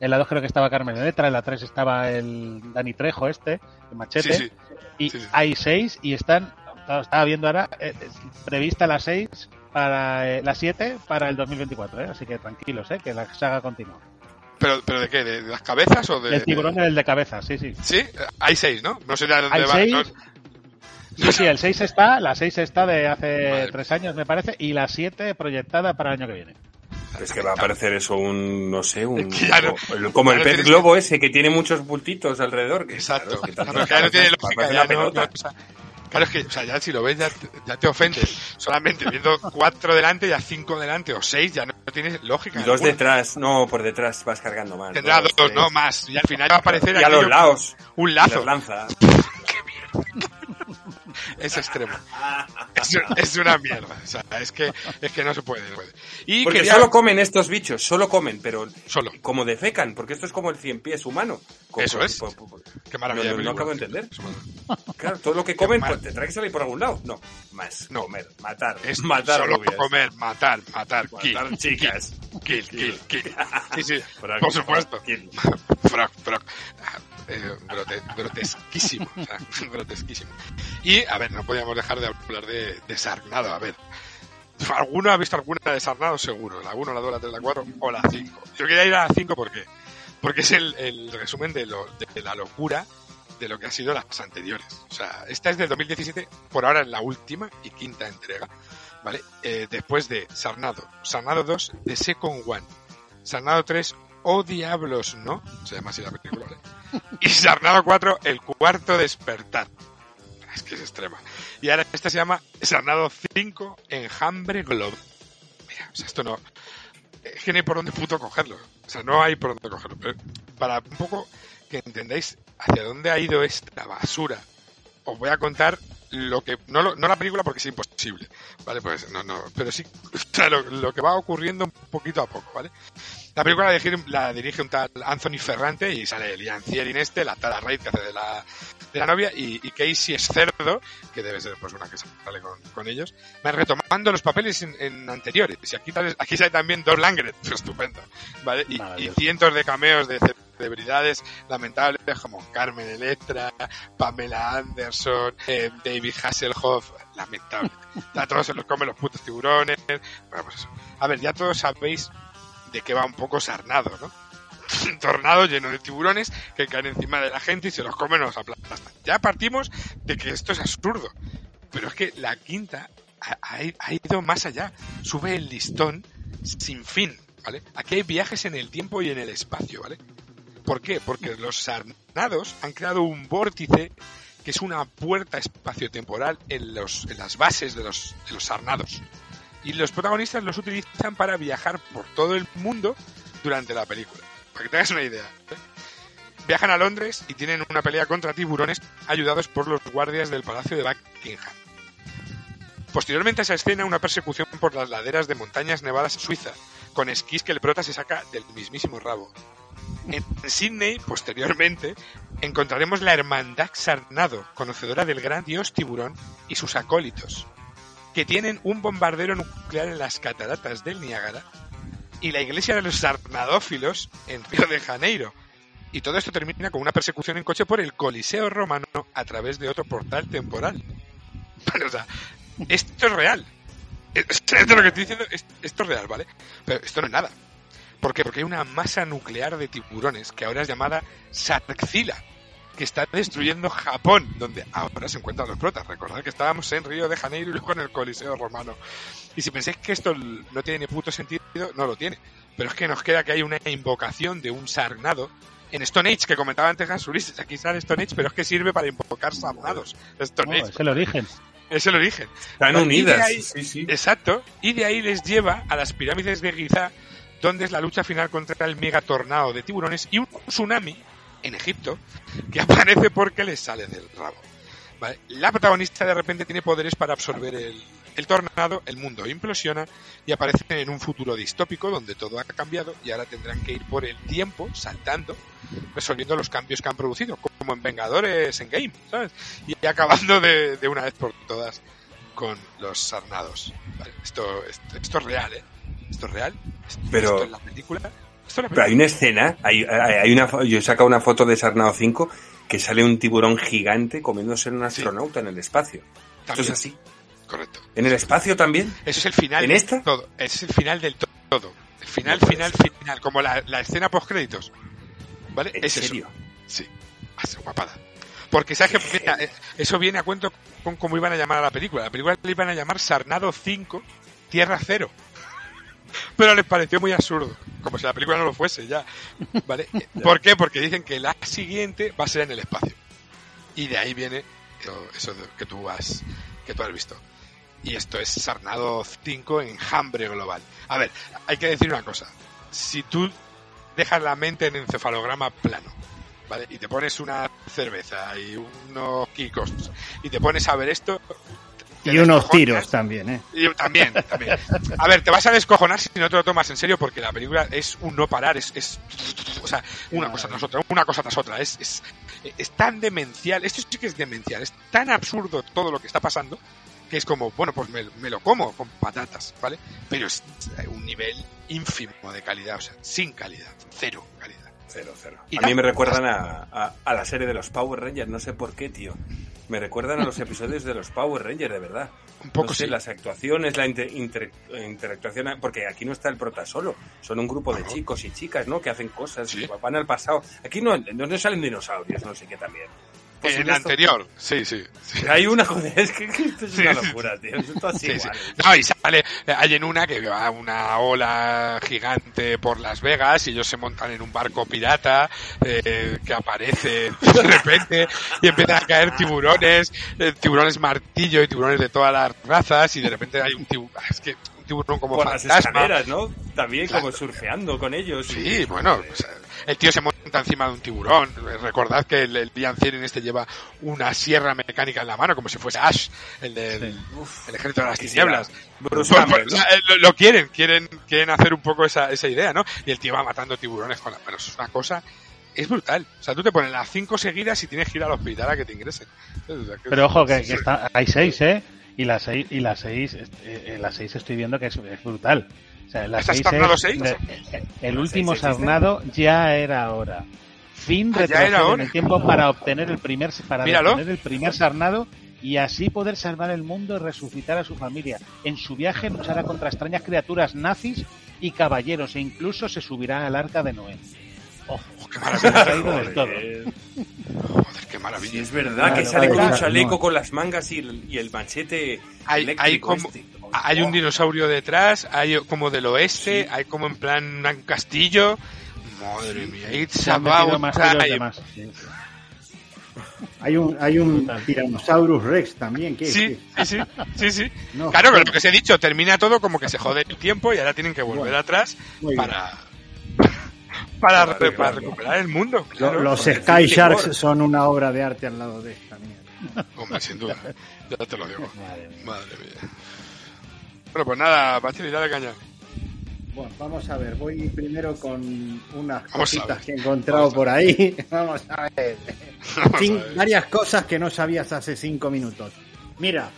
en la 2 creo que estaba Carmen Letra, en la 3 estaba el Dani Trejo este, el machete, Sí, sí. y hay 6 y están, estaba viendo ahora, eh, eh, prevista la 6 para eh, la 7 para el 2024, ¿eh? Así que tranquilos, ¿eh? Que la saga continúa. ¿Pero, ¿Pero de qué? ¿De, de las cabezas o de...? El tiburón es el de cabeza, sí, sí. Sí, hay seis, ¿no? No sé de dónde Hay va. seis. no- Sí, sí, el 6 está, la 6 está de hace Madre. 3 años, me parece, y la 7 proyectada para el año que viene. Es que va a parecer eso un, no sé, un... No- como- como el pez globo ese que tiene muchos bultitos alrededor. que, Exacto. claro, que Claro, tantas que ya no tiene cabezas, lógica, ya no- no- o sea, Claro, es que, o sea, ya si lo ves, ya, te- ya te ofendes. Solamente viendo cuatro delante, ya cinco delante o seis, ya no tienes lógica. Y dos alguna. detrás, no, por detrás vas cargando más. Tendrá dos, no más. Y al final va a aparecer Y a los lados. un lazo. lanza. Es extremo. Es, es una mierda. O sea, es que, es que no se puede. no puede. Y Porque quería- solo comen estos bichos, solo comen, pero Solo. como defecan, porque esto es como el cien pies humano. Como- Eso es. po- po- po- Qué maravilla. No, no, no acabo de entender. Claro, todo lo que comen, pues tendrá que salir por algún lado. No, más. No. Comer, matar. Es matar solo rubias. comer, matar, matar, kill, Matar chicas. kill, kill, kill. Sí, sí, Por algo, por supuesto. kill. Frog, frog. Eh, grote- grotesquísimo, o sea, grotesquísimo. Y, a ver, no podíamos dejar de hablar de, de Sarnado, a ver. ¿Alguno ha visto alguna de Sarnado? Seguro. La 1, la 2, la 3, la 4 o la 5. Yo quería ir a la 5 ¿por qué? Porque es el, el resumen de, lo, de la locura de lo que ha sido las anteriores. O sea, esta es del 2017, por ahora es la última y quinta entrega. ¿Vale? Eh, después de Sarnado, Sarnado 2, The Second One, Sarnado 3, Oh Diablos No, se llama así la película, ¿vale? Y Sarnado 4, El Cuarto Despertar. Es que es extrema. Y ahora esta se llama Sarnado 5, Enjambre Global. Mira, o sea, esto no... Es que no hay por dónde puto cogerlo. O sea, no hay por dónde cogerlo. Para un poco que entendáis hacia dónde ha ido esta basura, os voy a contar lo que... No, no la película porque es imposible, ¿vale? Pues no, no, pero sí o sea, lo, lo que va ocurriendo un poquito a poco, ¿vale? La película la dirige, la dirige un tal Anthony Ferrante y sale Lian Thierin este, la Tara Reid que hace de la, de la novia y, y Casey es cerdo, que debe ser pues una que sale con, con ellos, van retomando los papeles en, en anteriores. Y aquí, aquí sale también Dor Langren, estupendo, ¿vale? Y, y cientos de cameos de celebridades lamentables como Carmen Electra, Pamela Anderson, eh, David Hasselhoff, lamentable. A todos se los comen los putos tiburones. Bueno, pues eso. A ver, ya todos sabéis de qué va un poco Sarnado, ¿no? Un tornado lleno de tiburones que caen encima de la gente y se los comen o los aplastan. Ya partimos de que esto es absurdo. Pero es que la quinta ha, ido más allá. Sube el listón sin fin, ¿vale? Aquí hay viajes en el tiempo y en el espacio, ¿vale? ¿Por qué? Porque los sarnados han creado un vórtice que es una puerta espaciotemporal en, en las bases de los sarnados. Y los protagonistas los utilizan para viajar por todo el mundo durante la película. Para que te hagas una idea. ¿eh? Viajan a Londres y tienen una pelea contra tiburones ayudados por los guardias del Palacio de Buckingham. Posteriormente a esa escena, una persecución por las laderas de montañas nevadas Suiza, con esquís que el prota se saca del mismísimo rabo. En Sydney, posteriormente, encontraremos la Hermandad Sarnado, conocedora del gran dios tiburón y sus acólitos, que tienen un bombardero nuclear en las cataratas del Niágara y la iglesia de los sarnadófilos en Río de Janeiro. Y todo esto termina con una persecución en coche por el Coliseo romano a través de otro portal temporal. Esto es real. Esto es lo que esto es real, ¿vale? Pero esto no es nada. ¿Por qué? Porque hay una masa nuclear de tiburones que ahora es llamada Sarxila, que está destruyendo Japón, donde ahora se encuentran los protas. Recordad que estábamos en Río de Janeiro y luego en el Coliseo Romano. Y si pensáis que esto no tiene ni puto sentido, no lo tiene. Pero es que nos queda que hay una invocación de un sarnado en Stone Age, que comentaba antes Hans Ulises. Aquí sale Stone Age, pero es que sirve para invocar sarnados. Stone No, Age, es el origen. es el origen. Están Y de unidas. ahí- Sí, sí. Exacto. Y de ahí les lleva a las pirámides de Giza, donde es la lucha final contra el megatornado de tiburones y un tsunami en Egipto que aparece porque les sale del rabo. ¿Vale? La protagonista de repente tiene poderes para absorber el, el tornado, el mundo implosiona y aparecen en un futuro distópico donde todo ha cambiado y ahora tendrán que ir por el tiempo, saltando, resolviendo los cambios que han producido, como en Vengadores en Game, ¿sabes? Y acabando de, de una vez por todas con los sarnados. ¿vale? Esto, esto, esto es real, ¿eh? Esto es real. Esto, Pero- esto es la película. Pero hay una escena, hay, hay, una, yo he sacado una foto de Sarnado 5 que sale un tiburón gigante comiéndose a un astronauta en el espacio. También. es así. Correcto. ¿En el espacio también? Eso es el final ¿En esta? todo. Ese es el final del to- todo. El final, No final, ser. final. Como la, la escena post créditos. ¿Vale? ¿En es eso. serio? Sí. Hace guapada. Porque sabes que mira, eh, eso viene a cuento con cómo iban a llamar a la película. La película le iban a llamar Sarnado 5, Tierra Cero. Pero les pareció muy absurdo. Como si la película no lo fuese ya. ¿Vale? ¿Por qué? Porque dicen que la siguiente va a ser en el espacio. Y de ahí viene eso, que tú has que tú has visto. Y esto es Sarnado 5 enjambre global. A ver, hay que decir una cosa. Si tú dejas la mente en encefalograma plano, ¿vale? Y te pones una cerveza y unos kikos y te pones a ver esto, y unos tiros también, ¿eh? Y también, también. A ver, te vas a descojonar si no te lo tomas en serio porque la película es un no parar, es, es o sea, una cosa tras otra, una cosa tras otra, es, es, es tan demencial, esto sí que es demencial, es tan absurdo todo lo que está pasando que es como, bueno, pues me, me, lo como con patatas, ¿vale? Pero es un nivel ínfimo de calidad, o sea, sin calidad, cero calidad. Cero, cero. A mí me recuerdan a, a, a, la serie de los Power Rangers, no sé por qué, tío. Me recuerdan a los episodios de los Power Rangers, de verdad. Un poco no sé, sí. las actuaciones, la inter, inter, interactuación, porque aquí no está el prota solo, son un grupo de chicos y chicas, ¿no? Que hacen cosas, Sí. van al pasado. Aquí no, no, no salen dinosaurios, no sé qué también. Pues en esto- anterior, sí, sí. sí. Hay una, joder, es que esto es Sí, una locura, tío. Esto así Sí, igual. No, y sale, hay en una que va una ola gigante por Las Vegas y ellos se montan en un barco pirata eh, que aparece de repente y empiezan a caer tiburones, eh, tiburones martillo y tiburones de todas las razas y de repente hay un tiburón, es que tiburón como Por las escaleras, ¿no? También Claro. como surfeando con ellos. Sí, bueno, pues, el tío se monta encima de un tiburón. Recordad que el, el Ian Ziering este lleva una sierra mecánica en la mano, como si fuese Ash, el del el ejército de las tinieblas. Bruce Pues, pues, eh, lo, lo quieren, quieren, quieren hacer un poco esa, esa idea, ¿no? Y el tío va matando tiburones con la mano. Eso es una cosa, es brutal. O sea, tú te pones las cinco seguidas y tienes que ir al hospital a que te ingresen. Pero ojo, que, que está, hay seis, ¿eh? Y las seis, y las seis, eh, en las seis estoy viendo que es, es brutal. O sea, en las ¿Estás seis Sarnado es- seis? de- el ¿Las último sarnado ya era hora. Fin Ah, en el tiempo para obtener el primer para obtener el primer sarnado y así poder salvar el mundo y resucitar a su familia. En su viaje luchará contra extrañas criaturas nazis y caballeros e incluso se subirá al arca de Noé. Oh, qué maravilla. Joder. Joder, qué Sí, maravilla. es verdad que sale con vale, un chaleco no. con las mangas y el, y el machete Hay, hay como, este. hay un dinosaurio detrás, hay como del oeste, hay como en plan un castillo. Madre mía, it's about más. Sí. Hay un, hay un Tyrannosaurus Rex también. que Sí, sí, sí, sí. No, claro, joder. lo que os he dicho, termina todo como que se jode el tiempo y ahora tienen que volver Bueno, atrás para para, re- recuperar el mundo. Claro. los Sky Sharks son una obra de arte al lado de esta mierda. Hombre, sin duda. Ya te lo digo. Madre mía. Madre mía. Bueno, pues nada, Bachili, dale caña. Bueno, vamos a ver. Voy primero con unas Vamos cositas que he encontrado Vamos por ahí. Vamos a ver. Vamos a ver. varias cosas que no sabías hace cinco minutos. Mira,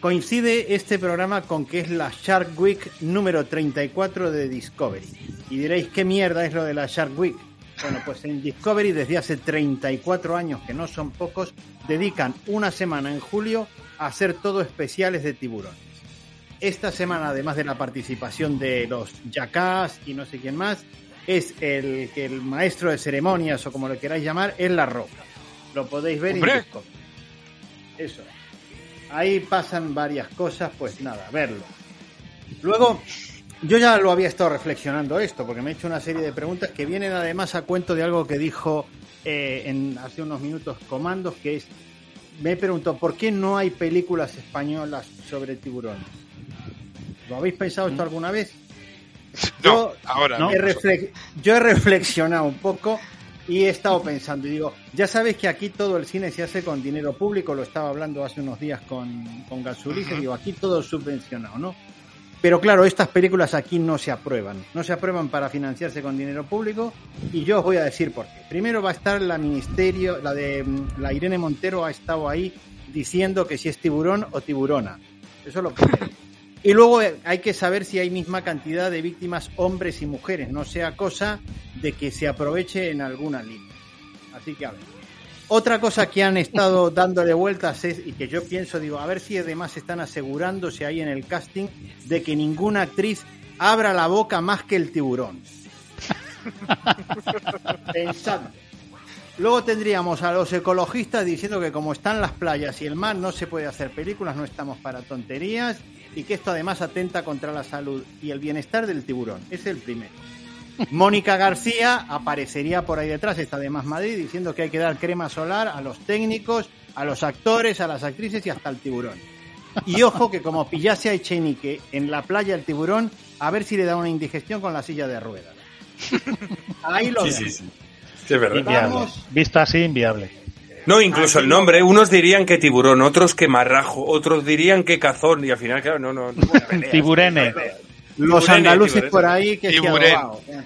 coincide este programa con que es la Shark Week número 34 de Discovery. Y diréis, ¿qué mierda es lo de la Shark Week? Bueno, pues en Discovery desde hace 34 años, que no son pocos, dedican una semana en julio a hacer todo especiales de tiburones. Esta semana, además de la participación de los Jackass y no sé quién más, es el que el maestro de ceremonias o como lo queráis llamar, es La Roca. Lo podéis ver en Discovery. Eso. Ahí pasan varias cosas, pues nada, verlo. Luego, yo ya lo había estado reflexionando esto, porque me he hecho una serie de preguntas que vienen además a cuento de algo que dijo eh, en, hace unos minutos Comandos, que es, me preguntó, ¿por qué no hay películas españolas sobre tiburones? ¿Lo habéis pensado esto alguna vez? No, Yo- ahora no. He yo he reflexionado un poco y he estado pensando y digo, ya sabes que aquí todo el cine se hace con dinero público, lo estaba hablando hace unos días con, con Gansuriz, y digo, aquí todo es subvencionado, ¿no? Pero claro, estas películas aquí no se aprueban, no se aprueban para financiarse con dinero público y yo os voy a decir por qué. Primero va a estar la ministerio, la de mm, la Irene Montero ha estado ahí diciendo que si es tiburón o tiburona. Eso es lo primero. Y luego hay que saber si hay misma cantidad de víctimas hombres y mujeres, no sea cosa de que se aproveche en alguna línea. Así que a ver. Otra cosa que han estado dándole vueltas es, y que yo pienso, digo, a ver si además están asegurándose ahí en el casting de que ninguna actriz abra la boca más que el tiburón. Pensando. Luego tendríamos a los ecologistas diciendo que como están las playas y el mar no se puede hacer películas, no estamos para tonterías y que esto además atenta contra la salud y el bienestar del tiburón. Es el primero. Mónica García aparecería por ahí detrás, está de Más Madrid, diciendo que hay que dar crema solar a los técnicos, a los actores, a las actrices y hasta al tiburón. Y ojo que como pillase a Echenique en la playa el tiburón, a ver si le da una indigestión con la silla de ruedas. Ahí lo Sí, sí, sí. Sí, es verdad. Inviable. Visto así, inviable. No, incluso el no. nombre, unos dirían que tiburón, otros que marrajo, otros dirían que cazón, y al final, claro, no, no. no peleas, Tiburene. Los Tiburene, andaluces tiburene. por ahí que se Tiburén.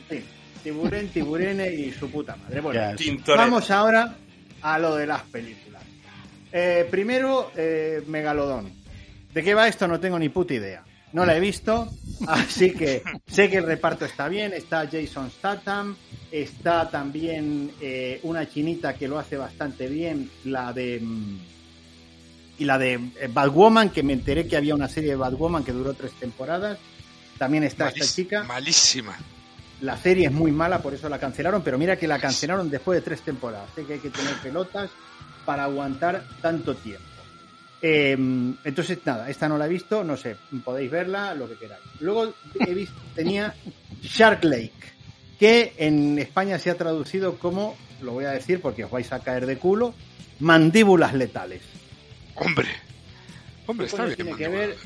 fin, tiburén, tiburene y su puta madre. Bueno. Vamos ahora a lo de las películas. Eh, primero, eh, Megalodón. ¿De qué va esto? No tengo ni puta idea. No la he visto, así que sé que el reparto está bien. Está Jason Statham, está también eh, una chinita que lo hace bastante bien, la de mm, y la de eh, Batwoman, que me enteré que había una serie de Batwoman que duró tres temporadas. También está esta chica. Malísima. La serie es muy mala, por eso la cancelaron, pero mira que la cancelaron después de tres temporadas. Sé que hay que tener pelotas para aguantar tanto tiempo. Eh, entonces, nada, esta no la he visto, no sé, podéis verla, lo que queráis. Luego he visto, tenía Shark Lake, que en España se ha traducido como, lo voy a decir porque os vais a caer de culo, mandíbulas letales. Hombre. Hombre, ¿Qué está coño bien. tiene que mandíbula. ver?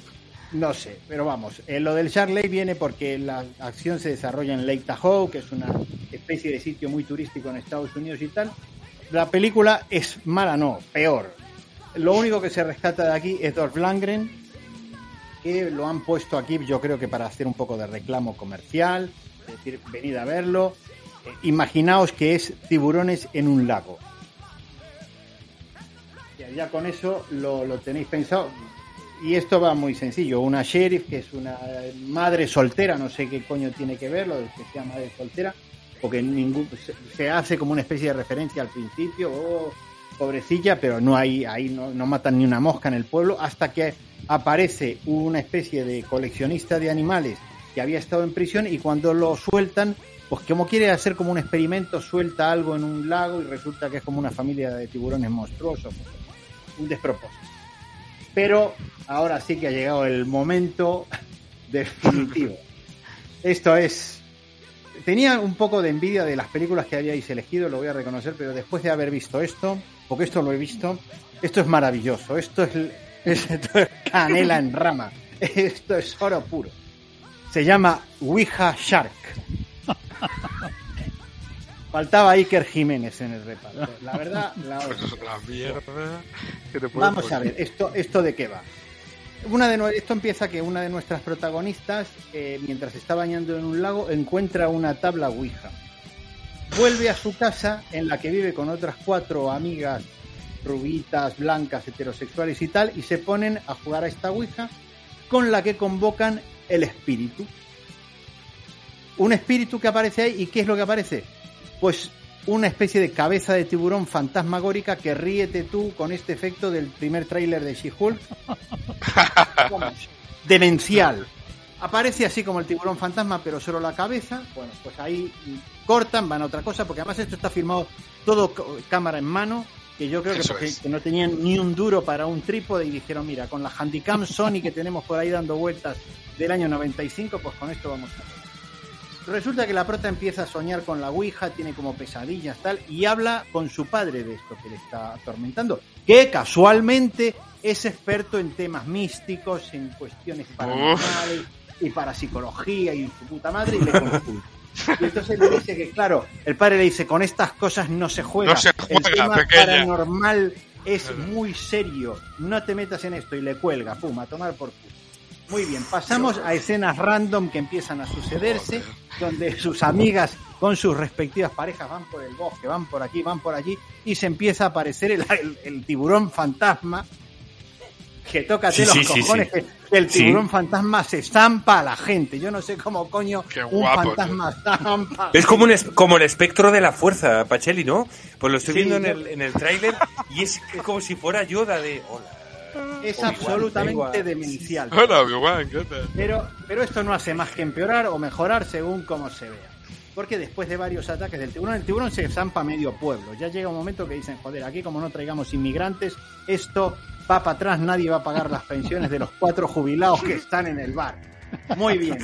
No sé, pero vamos. eh, lo del Shark Lake viene porque la acción se desarrolla en Lake Tahoe, que es una especie de sitio muy turístico en Estados Unidos y tal. La película es mala, no, peor. Lo único que se rescata de aquí es Dolph Lundgren, que lo han puesto aquí, yo creo que para hacer un poco de reclamo comercial, es decir, venid a verlo. Eh, imaginaos que es tiburones en un lago. Ya, ya con eso lo, lo tenéis pensado. Y esto va muy sencillo. Una sheriff que es una madre soltera, no sé qué coño tiene que ver lo de que sea madre soltera, porque ningún, se, se hace como una especie de referencia al principio, oh, pobrecilla, pero no hay, ahí no, no matan ni una mosca en el pueblo, hasta que aparece una especie de coleccionista de animales que había estado en prisión y cuando lo sueltan, pues como quiere hacer como un experimento, suelta algo en un lago y resulta que es como una familia de tiburones monstruosos. Un despropósito. Pero ahora sí que ha llegado el momento definitivo. Esto es. Tenía un poco de envidia de las películas que habíais elegido, lo voy a reconocer, pero después de haber visto esto, porque esto lo he visto, esto es maravilloso. Esto es, es- esto es canela en rama. Esto es oro puro. Se llama Ouija Shark. Faltaba Iker Jiménez en el reparto. La verdad, la Pues la mierda que te puede Vamos a ver, esto, esto de qué va. Una de esto empieza que una de nuestras protagonistas, eh, mientras está bañando en un lago, encuentra una tabla Ouija. Vuelve a su casa en la que vive con otras cuatro amigas rubitas, blancas, heterosexuales y tal, y se ponen a jugar a esta Ouija con la que convocan el espíritu. Un espíritu que aparece ahí, ¿y qué es lo que aparece? Pues una especie de cabeza de tiburón fantasmagórica que ríete tú con este efecto del primer tráiler de She-Hulk. Demencial. Aparece así como el tiburón fantasma, pero solo la cabeza. Bueno, pues ahí cortan, van a otra cosa, porque además esto está filmado todo cámara en mano, que yo creo que, porque- que no tenían ni un duro para un trípode y dijeron, mira, con la Handycam Sony que tenemos por ahí dando vueltas del año 95, pues con esto vamos a ver. Resulta que la prota empieza a soñar con la Ouija, tiene como pesadillas tal, y habla con su padre de esto que le está atormentando, que casualmente es experto en temas místicos, en cuestiones paranormales y parapsicología y su puta madre, y le consulta. Y entonces le dice que, claro, el padre le dice, con estas cosas no se juega. No se el juega, tema pequeña". paranormal es muy serio, no te metas en esto, y le cuelga, pum, a tomar por culo. Muy bien, pasamos a escenas random que empiezan a sucederse, donde sus amigas con sus respectivas parejas van por el bosque, van por aquí, van por allí, y se empieza a aparecer el, el- el tiburón fantasma, que toca Sí, los sí, cojones, sí. que el Sí. tiburón fantasma se estampa a la gente. Yo no sé cómo coño Qué un guapo, fantasma estampa. Es como, un es- como el espectro de la fuerza, Pacheli, ¿no? Pues lo estoy Sí, viendo en el, en el tráiler y es como si fuera Yoda de... Hola. Es absolutamente demencial. Hola, Obi-Wan, ¿qué tal? Pero, pero esto no hace más que empeorar o mejorar según cómo se vea. Porque después de varios ataques del tiburón, el tiburón se zampa medio pueblo. Ya llega un momento que dicen, joder, aquí como no traigamos inmigrantes, esto va para atrás, nadie va a pagar las pensiones de los cuatro jubilados que están en el bar. Muy bien.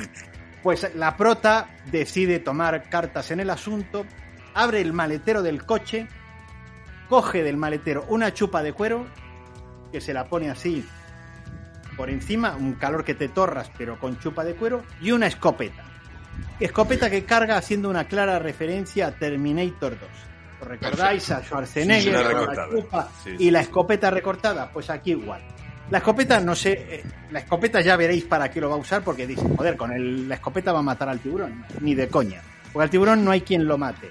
Pues la prota decide tomar cartas en el asunto, abre el maletero del coche, coge del maletero una chupa de cuero, que se la pone así por encima, un calor que te torras, pero con chupa de cuero, y una escopeta. Escopeta que carga haciendo una clara referencia a Terminator 2. ¿Os recordáis a Schwarzenegger Sí, sí, la chupa Sí, y la escopeta recortada? Pues aquí igual. La escopeta, no sé, eh, la escopeta ya veréis para qué lo va a usar porque dice, joder, con el- la escopeta va a matar al tiburón. Ni de coña. Porque al tiburón no hay quien lo mate.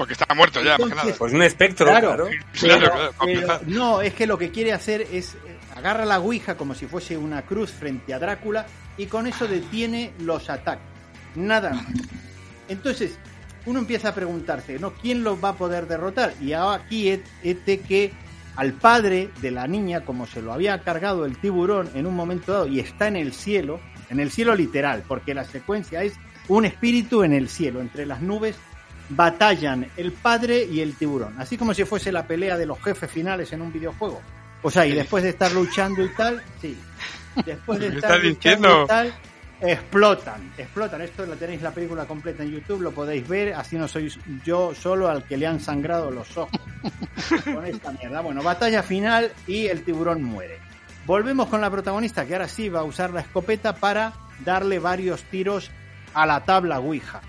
Porque está muerto ya, más que Entonces, nada. Pues un espectro, Claro. claro. Claro, Pero- claro, para pero empezar. no, es que lo que quiere hacer es eh, agarra la ouija como si fuese una cruz frente a Drácula y con eso detiene los ataques. Nada más. Entonces, uno empieza a preguntarse, ¿no? ¿Quién los va a poder derrotar? Y ahora aquí es este que al padre de la niña, como se lo había cargado el tiburón en un momento dado y está en el cielo, en el cielo literal, porque la secuencia es un espíritu en el cielo, entre las nubes, batallan el padre y el tiburón, así como si fuese la pelea de los jefes finales en un videojuego. O sea, y después de estar luchando y tal, sí. Después de ¿Qué estar luchando y tal, explotan, explotan. Esto lo tenéis la película completa en YouTube, lo podéis ver, así no soy yo solo al que le han sangrado los ojos con esta mierda. Bueno, batalla final y el tiburón muere. Volvemos con la protagonista que ahora sí va a usar la escopeta para darle varios tiros a la tabla Ouija.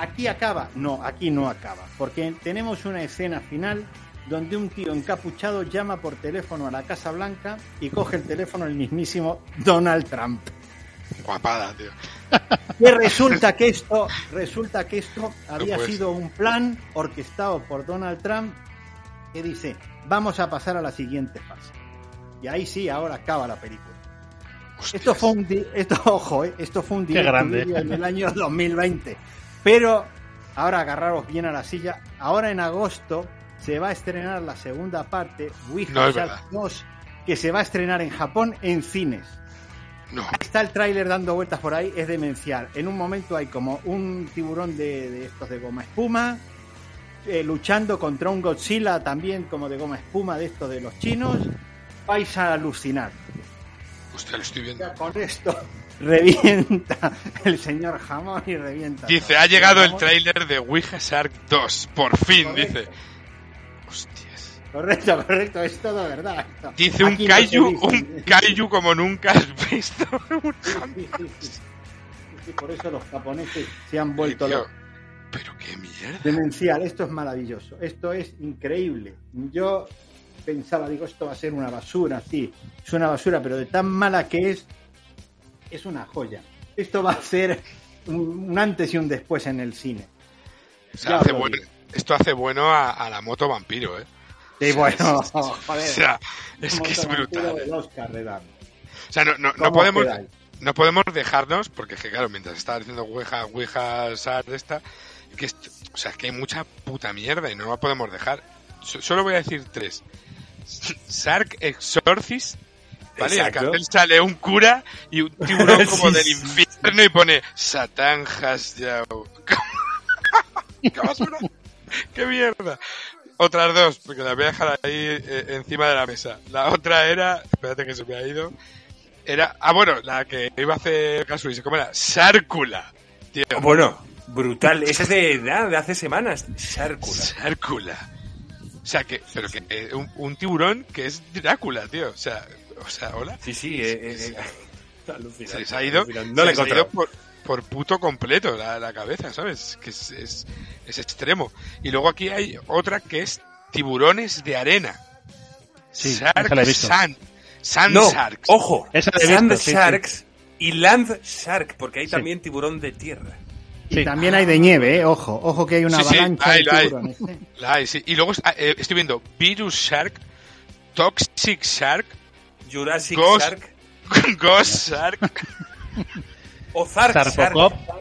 Aquí acaba, no, aquí no acaba, porque tenemos una escena final donde un tío encapuchado llama por teléfono a la Casa Blanca y coge el teléfono el mismísimo Donald Trump. Guapada, tío. Que resulta que esto, resulta que esto había sido un plan orquestado por Donald Trump que dice, vamos a pasar a la siguiente fase. Y ahí sí, ahora acaba la película. Hostias. Esto fue un esto, ojo, eh, esto fue un Qué directo grande. vídeo en el año 2020. Pero ahora agarraros bien a la silla. Ahora en agosto se va a estrenar la segunda parte, Ouija No es Shark verdad. 2, que se va a estrenar en Japón en cines. No. Está el tráiler dando vueltas por ahí, es demencial. En un momento hay como un tiburón de, de estos de goma espuma, eh, luchando contra un Godzilla también como de goma espuma de estos de los chinos. Vais a alucinar. Hostia, lo estoy viendo. Ya con esto revienta el señor jamón y revienta. Dice, todo. ha llegado el tráiler de Ouija Shark 2. Por fin, Correcto. dice. Hostias. Correcto, correcto, es todo verdad. esto. Dice un Aquí kaiju, un kaiju como nunca has visto. Sí, sí, sí, sí. Sí, por eso los japoneses se han vuelto locos. Pero qué mierda. Demencial, esto es maravilloso, esto es increíble. Yo pensaba, digo, esto va a ser una basura, sí, es una basura, pero de tan mala que es, es una joya. Esto va a ser un, un antes y un después en el cine. O sea, hace bueno- esto hace bueno a, a la moto vampiro, ¿eh? Sí, bueno, O sea, es que es brutal. ¿eh? Oscar dan. O sea, no, no, no ¿Cómo podemos, quedáis? no podemos dejarnos, porque es que claro, mientras estaba diciendo Ouija, Ouija Shark esta, que esto- o sea, que hay mucha puta mierda y no la podemos dejar. So- solo voy a decir tres. Shark Exorcist, ¿vale? Y al Exacto. cartel sale un cura y un tiburón como Sí, del infierno y pone Satán has ya. ¡Qué mierda! Otras dos, porque las voy a dejar ahí eh, encima de la mesa. La otra era, espérate que se me ha ido, era, ah bueno, la que iba a hacer Casulis, ¿cómo era? Sárcula, tío. Bueno, brutal. Esa es de, de, de hace semanas. Sárcula. Sárcula. O sea, que, pero que eh, un, un tiburón que es Drácula, tío. O sea, o sea, hola. Sí, sí. Eh, eh, eh. Se les ha ido, se No les ha ido encontrado. por, por puto completo la, la cabeza, ¿sabes? Que es, es, es extremo. Y luego aquí hay otra que es tiburones de arena. Sí, Shark esa la he visto. Sand. Sand No, Sharks. ojo. Esa la he Sand visto, sí, sí. Sharks y Land Shark, porque hay Sí. también tiburón de tierra. Y Sí. también hay de nieve, ¿eh? ojo, ojo que hay una Sí, sí, avalancha hay, de hay. tiburones. ¿eh? La hay, sí. Y luego ah, eh, estoy viendo Virus Shark, Toxic Shark, Jurassic Ghost- Shark. Ghost Shark, Ozark Shark.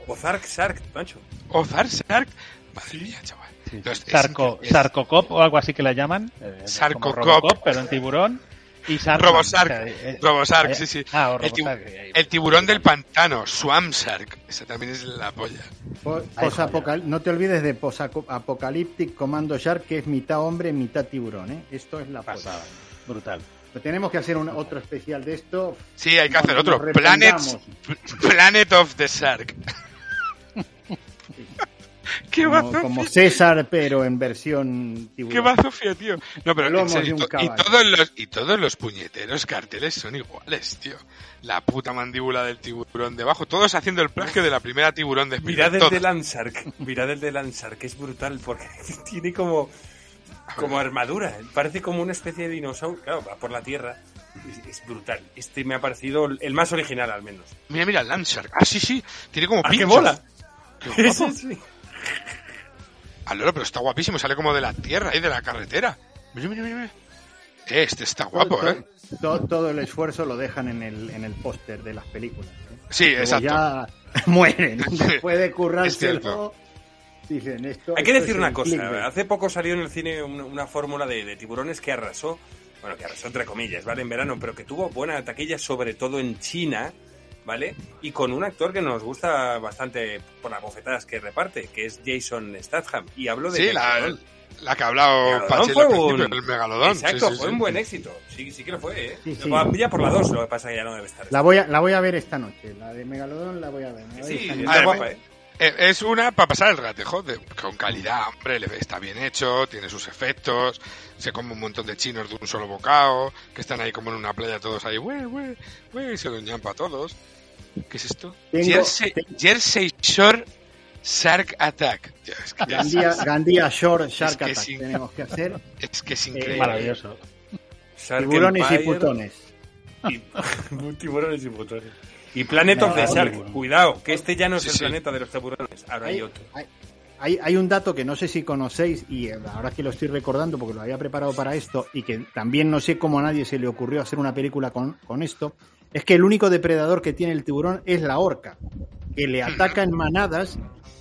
Ozark Shark, Pancho. Ozar Shark. Madre mía, chaval. Sí. Sarco. Sarcocop o algo así que la llaman. eh, Sarcocop. pero en tiburón. Y Sark. Robosark. eh, Robosark, eh, sí, sí. Ah, o el, eh, tiburón del pantano, Swamp Shark. Esa también es la polla. Po- no te olvides de Post-Apocalyptic Commando Shark, que es mitad hombre, mitad tiburón. ¿eh? Esto es la pasada. Brutal. Pero tenemos que hacer un, otro especial de esto. Sí, hay que hacer otro. Planet. Planet of the Shark. Qué como, bazofia. como César, pero en versión Qué tiburón. bazofia, tío. No, pero en Lomos serio, de un to- y caballo. todos los y todos los puñeteros carteles son iguales, tío. La puta mandíbula del tiburón debajo, todos haciendo el plagio de la primera tiburón de Mirad el de Landshark, mirad el de Landshark, que es brutal porque tiene como, como armadura, parece como una especie de dinosaurio, claro, va por la tierra, es, es brutal. Este me ha parecido el más original al menos. Mira, mira, el Landshark. Ah, sí, sí. Tiene como ¡Ah, qué pinchos. Qué guapo. Sí, sí. Ah, pero está guapísimo, sale como de la tierra y de la carretera. Mira, mira, mira. Eh, Este está guapo, todo, ¿eh? todo- todo el esfuerzo lo dejan en el, en el póster de las películas. ¿eh? Sí, Luego exacto. ya mueren. Después de Es currárselo, cierto. Dicen esto. Hay que esto decir una cosa, clickbait. hace poco salió en el cine una, una fórmula de, de tiburones que arrasó, bueno, que arrasó entre comillas, ¿vale? En verano, pero que tuvo buena taquilla, sobre todo en China, ¿vale? Y con un actor que nos gusta bastante por las bofetadas que reparte, que es Jason Statham. Y hablo de... Sí, la, que ha hablado fue un- el megalodón. Exacto, sí, sí, fue sí. un buen éxito. Sí, sí que lo fue, ¿eh? Sí, sí. Va Ya por la 2, lo que pasa es que ya no debe estar. La voy, a, la voy a ver esta noche. La de Megalodón la voy a ver. voy Sí, a está guapa, ¿eh? Eh, Es una para pasar el ratejo, de- con calidad, hombre, le- está bien hecho, tiene sus efectos, se come un montón de chinos de un solo bocado, que están ahí como en una playa todos ahí, güey, güey, güey, y se los ñampa a todos. ¿Qué es esto? Tengo- Jersey, Shore Shark Attack. Es, que Gandía, Gandía Shore Shark que Attack tenemos que hacer. es que es Eh, increíble. Maravilloso. Shark Tiburones y putones. Y, tiburones y putones. Y Planet of the Shark, cuidado, que este ya no es Sí, el sí. planeta de los tiburones, ahora hay Hay, otro. hay- hay- hay un dato que no sé si conocéis y eh, ahora que lo estoy recordando porque lo había preparado para esto y que también no sé cómo a nadie se le ocurrió hacer una película con, con esto, es que el único depredador que tiene el tiburón es la orca, que le ataca en manadas.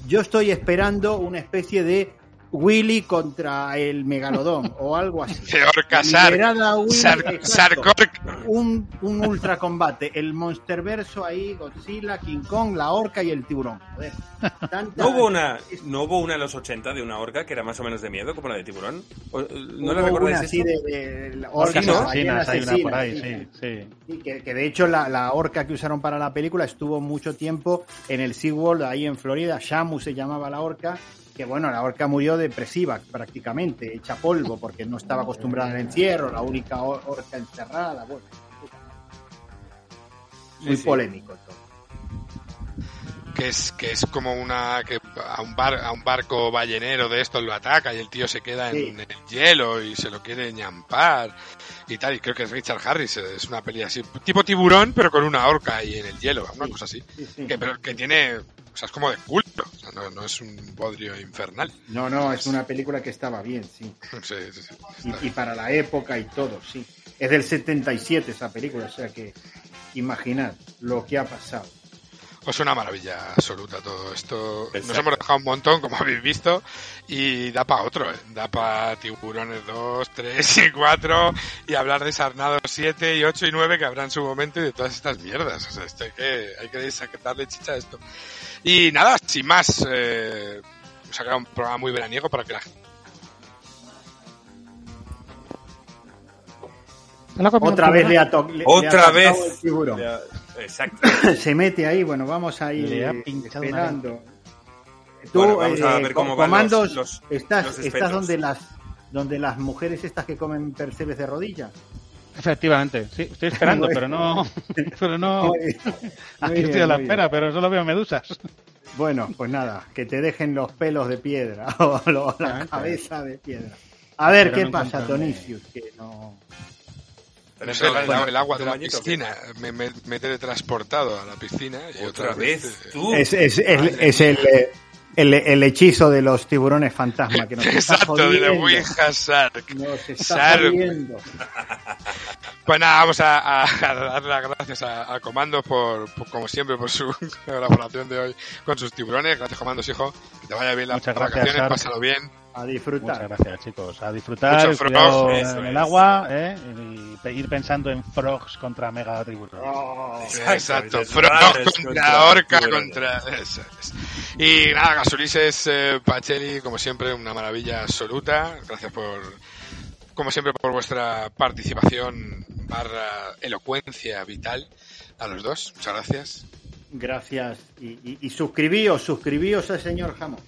Yo estoy esperando una especie de Willy contra el megalodón o algo así. De orca Willy, exacto. Orc. un, un ultra combate. El Monsterverso ahí, Godzilla, King Kong, la orca y el tiburón. Joder. Tanta- ¿No hubo, una, ¿No hubo una en los 80 de una orca que era más o menos de miedo, como la de tiburón? ¿O- ¿No la recordáis así de, de la Orcas hay una por ahí, sí, sí. Sí, que, que de hecho la, la orca que usaron para la película estuvo mucho tiempo en el SeaWorld ahí en Florida. Shamu se llamaba la orca. Que bueno, la orca murió depresiva prácticamente, hecha polvo, porque no estaba acostumbrada al encierro, la única or- orca encerrada. Bueno, muy Sí, sí. polémico todo. que es que es como una que a un bar a un barco ballenero de estos lo ataca y el tío se queda en el hielo y se lo quiere ñampar y tal y creo que es Richard Harris es una peli así tipo tiburón pero con una orca ahí en el hielo una cosa así Sí, sí. que pero que tiene sea es como de culto o sea, no, no es un bodrio infernal No, no, es una película que estaba bien, sí. Sí, sí, sí. Y, y para la época y todo, sí. Es del 77 esa película, o sea que imaginad lo que ha pasado. Pues una maravilla absoluta todo esto. Nos Exacto. hemos dejado un montón, como habéis visto, y da para otro, ¿eh? Da para Tiburones 2, 3 y 4, y hablar de Sarnado 7 y 8 y 9 que habrá en su momento y de todas estas mierdas. O sea, esto hay que, hay que darle chicha a esto. Y nada, sin más, eh, sacar un programa muy veraniego para que la gente... Otra vez le ha, to- le- le ha Otra vez. el tiburón. Exacto. Se mete ahí, bueno, vamos a ir Le esperando. Tú, Bueno, vamos a eh, ver van comandos, los- los- estás, los estás donde las donde las mujeres estas que comen percebes de rodillas. Efectivamente, sí, estoy esperando, pero no, pero no, Muy bien, aquí estoy bien, a la espera, pero solo veo medusas. Bueno, pues nada, que te dejen los pelos de piedra o lo- la cabeza de piedra. A ver Pero qué no pasa, Tonicius, que no. No sé, el, Bueno, el agua de la bañito, piscina me, me, me teletransportado a la piscina y otra, Otra vez, eh, tú. Es, es, es, Madre es el, eh, el, el hechizo de los tiburones fantasma que nos está Exacto, de la jodiendo. Ouija Shark. Nos está Shark. jodiendo. Pues nada, vamos a, a- a dar las gracias a, a Comandos por, por, como siempre, por su colaboración de hoy con sus tiburones. Gracias, Comandos, hijo. Que te vaya bien las Muchas gracias, vacaciones, pásalo bien. A Muchas disfrutar. gracias, chicos. A disfrutar, cuidado en es. el agua, ¿eh? y ir pensando en frogs contra mega tiburones. Oh, Exacto, Exacto, Frog tiburones contra, Orca contra... Y nada, Gasulises, eh, Pacheli, como siempre, una maravilla absoluta. Gracias por, como siempre, por vuestra participación barra elocuencia vital a los dos. Muchas gracias. Gracias. Y, y, y suscribíos, suscribíos al señor Jamón.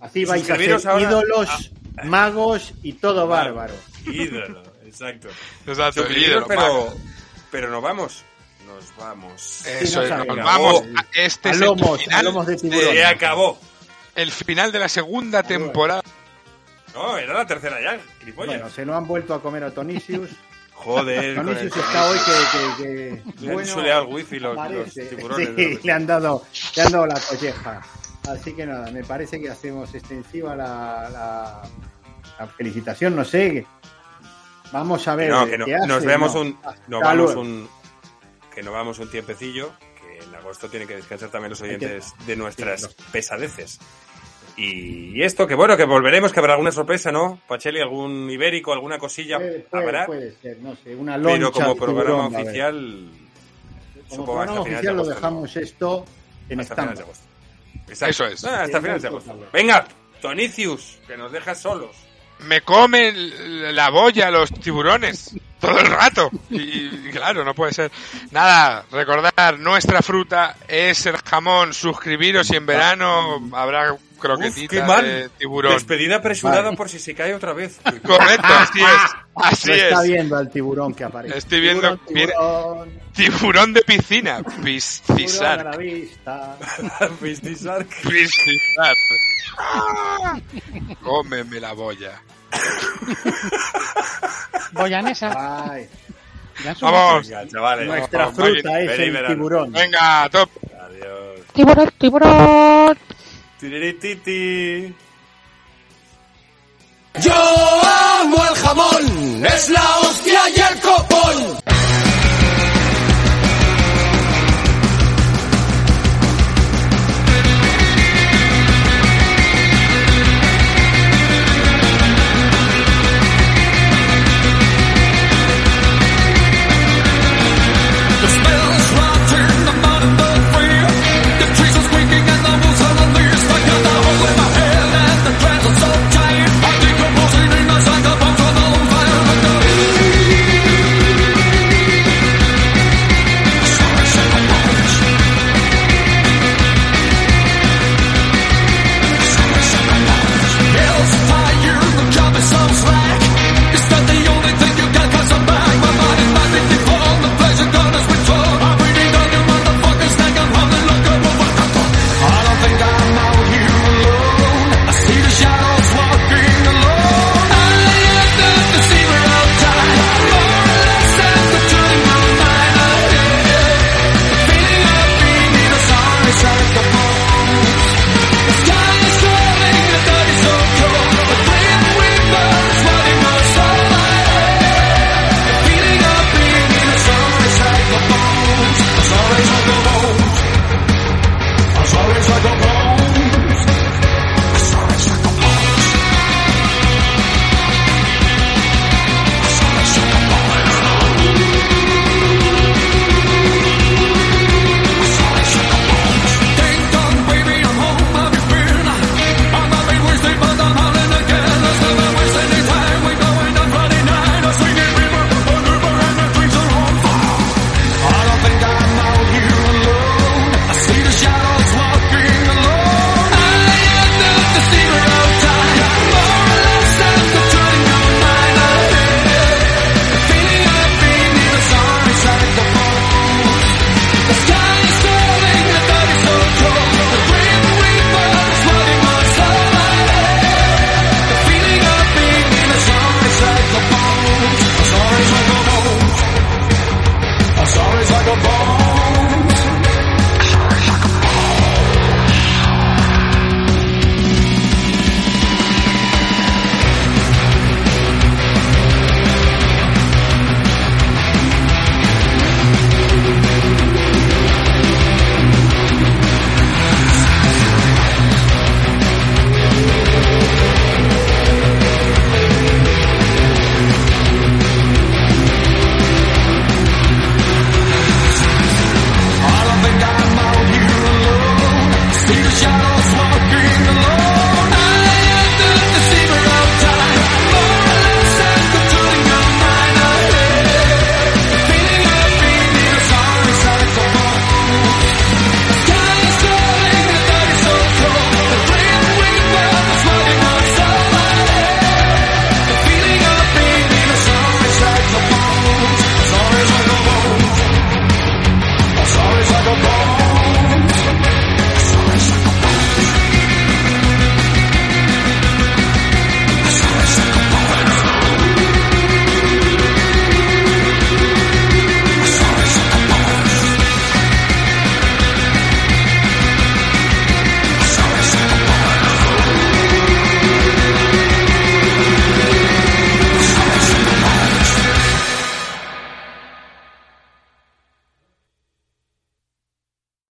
Así vais a ser ahora ídolos, magos y todo bárbaro. Ídolo, exacto. Exacto, ídolo, pero, mago. pero nos vamos. Nos vamos. Eso no es, nos vamos. Este a es el lomos, a final, lomos de tiburón. Se acabó. el final de la segunda temporada. No, era la tercera ya, gilipollas. Bueno, se lo han vuelto a comer a Tonisius. Joder, con el Tonisius está hoy que, que, que Le han chuleado el wifi los, los tiburones. Sí, le han dado, le han dado la colleja. Así que nada, me parece que hacemos extensiva la, la, la felicitación, no sé. Vamos a ver. no, que no- qué hace, nos vemos no. un, nos vamos un, que nos vamos un tiempecillo, que en agosto tienen que descansar también los oyentes de nuestras sí, pesadeces. Y esto, que bueno, que volveremos, que habrá alguna sorpresa, ¿no? Pacheli, algún ibérico, alguna cosilla Puede, puede- habrá, puede ser, no sé, una loncha pero como programa tiburón, oficial, Como programa oficial lo dejamos esto en ¿no? Exacto. Eso es. Ah, hasta. Venga, Tonicius, que nos dejas solos. Me comen la boya los tiburones todo el rato. Y, y claro, no puede ser. Nada, recordar, nuestra fruta es el jamón. Suscribiros y en verano habrá Uf, croquetita mal. de tiburón. Despedida apresurada Vale. por si se cae otra vez. Correcto, así es. Así Lo está es. viendo al tiburón que aparece. Estoy viendo- Tiburón, tiburón, Tiburón de piscina. Piscisar. Vistizar. Piscisar. Cómeme la boya. Boyanesa. Ay, Vamos. Venga, chavales. nuestra vamos, fruta es el verano. tiburón. Venga, top. Adiós. Tiburón, tiburón. Tirirititi. Yo amo el jamón, es la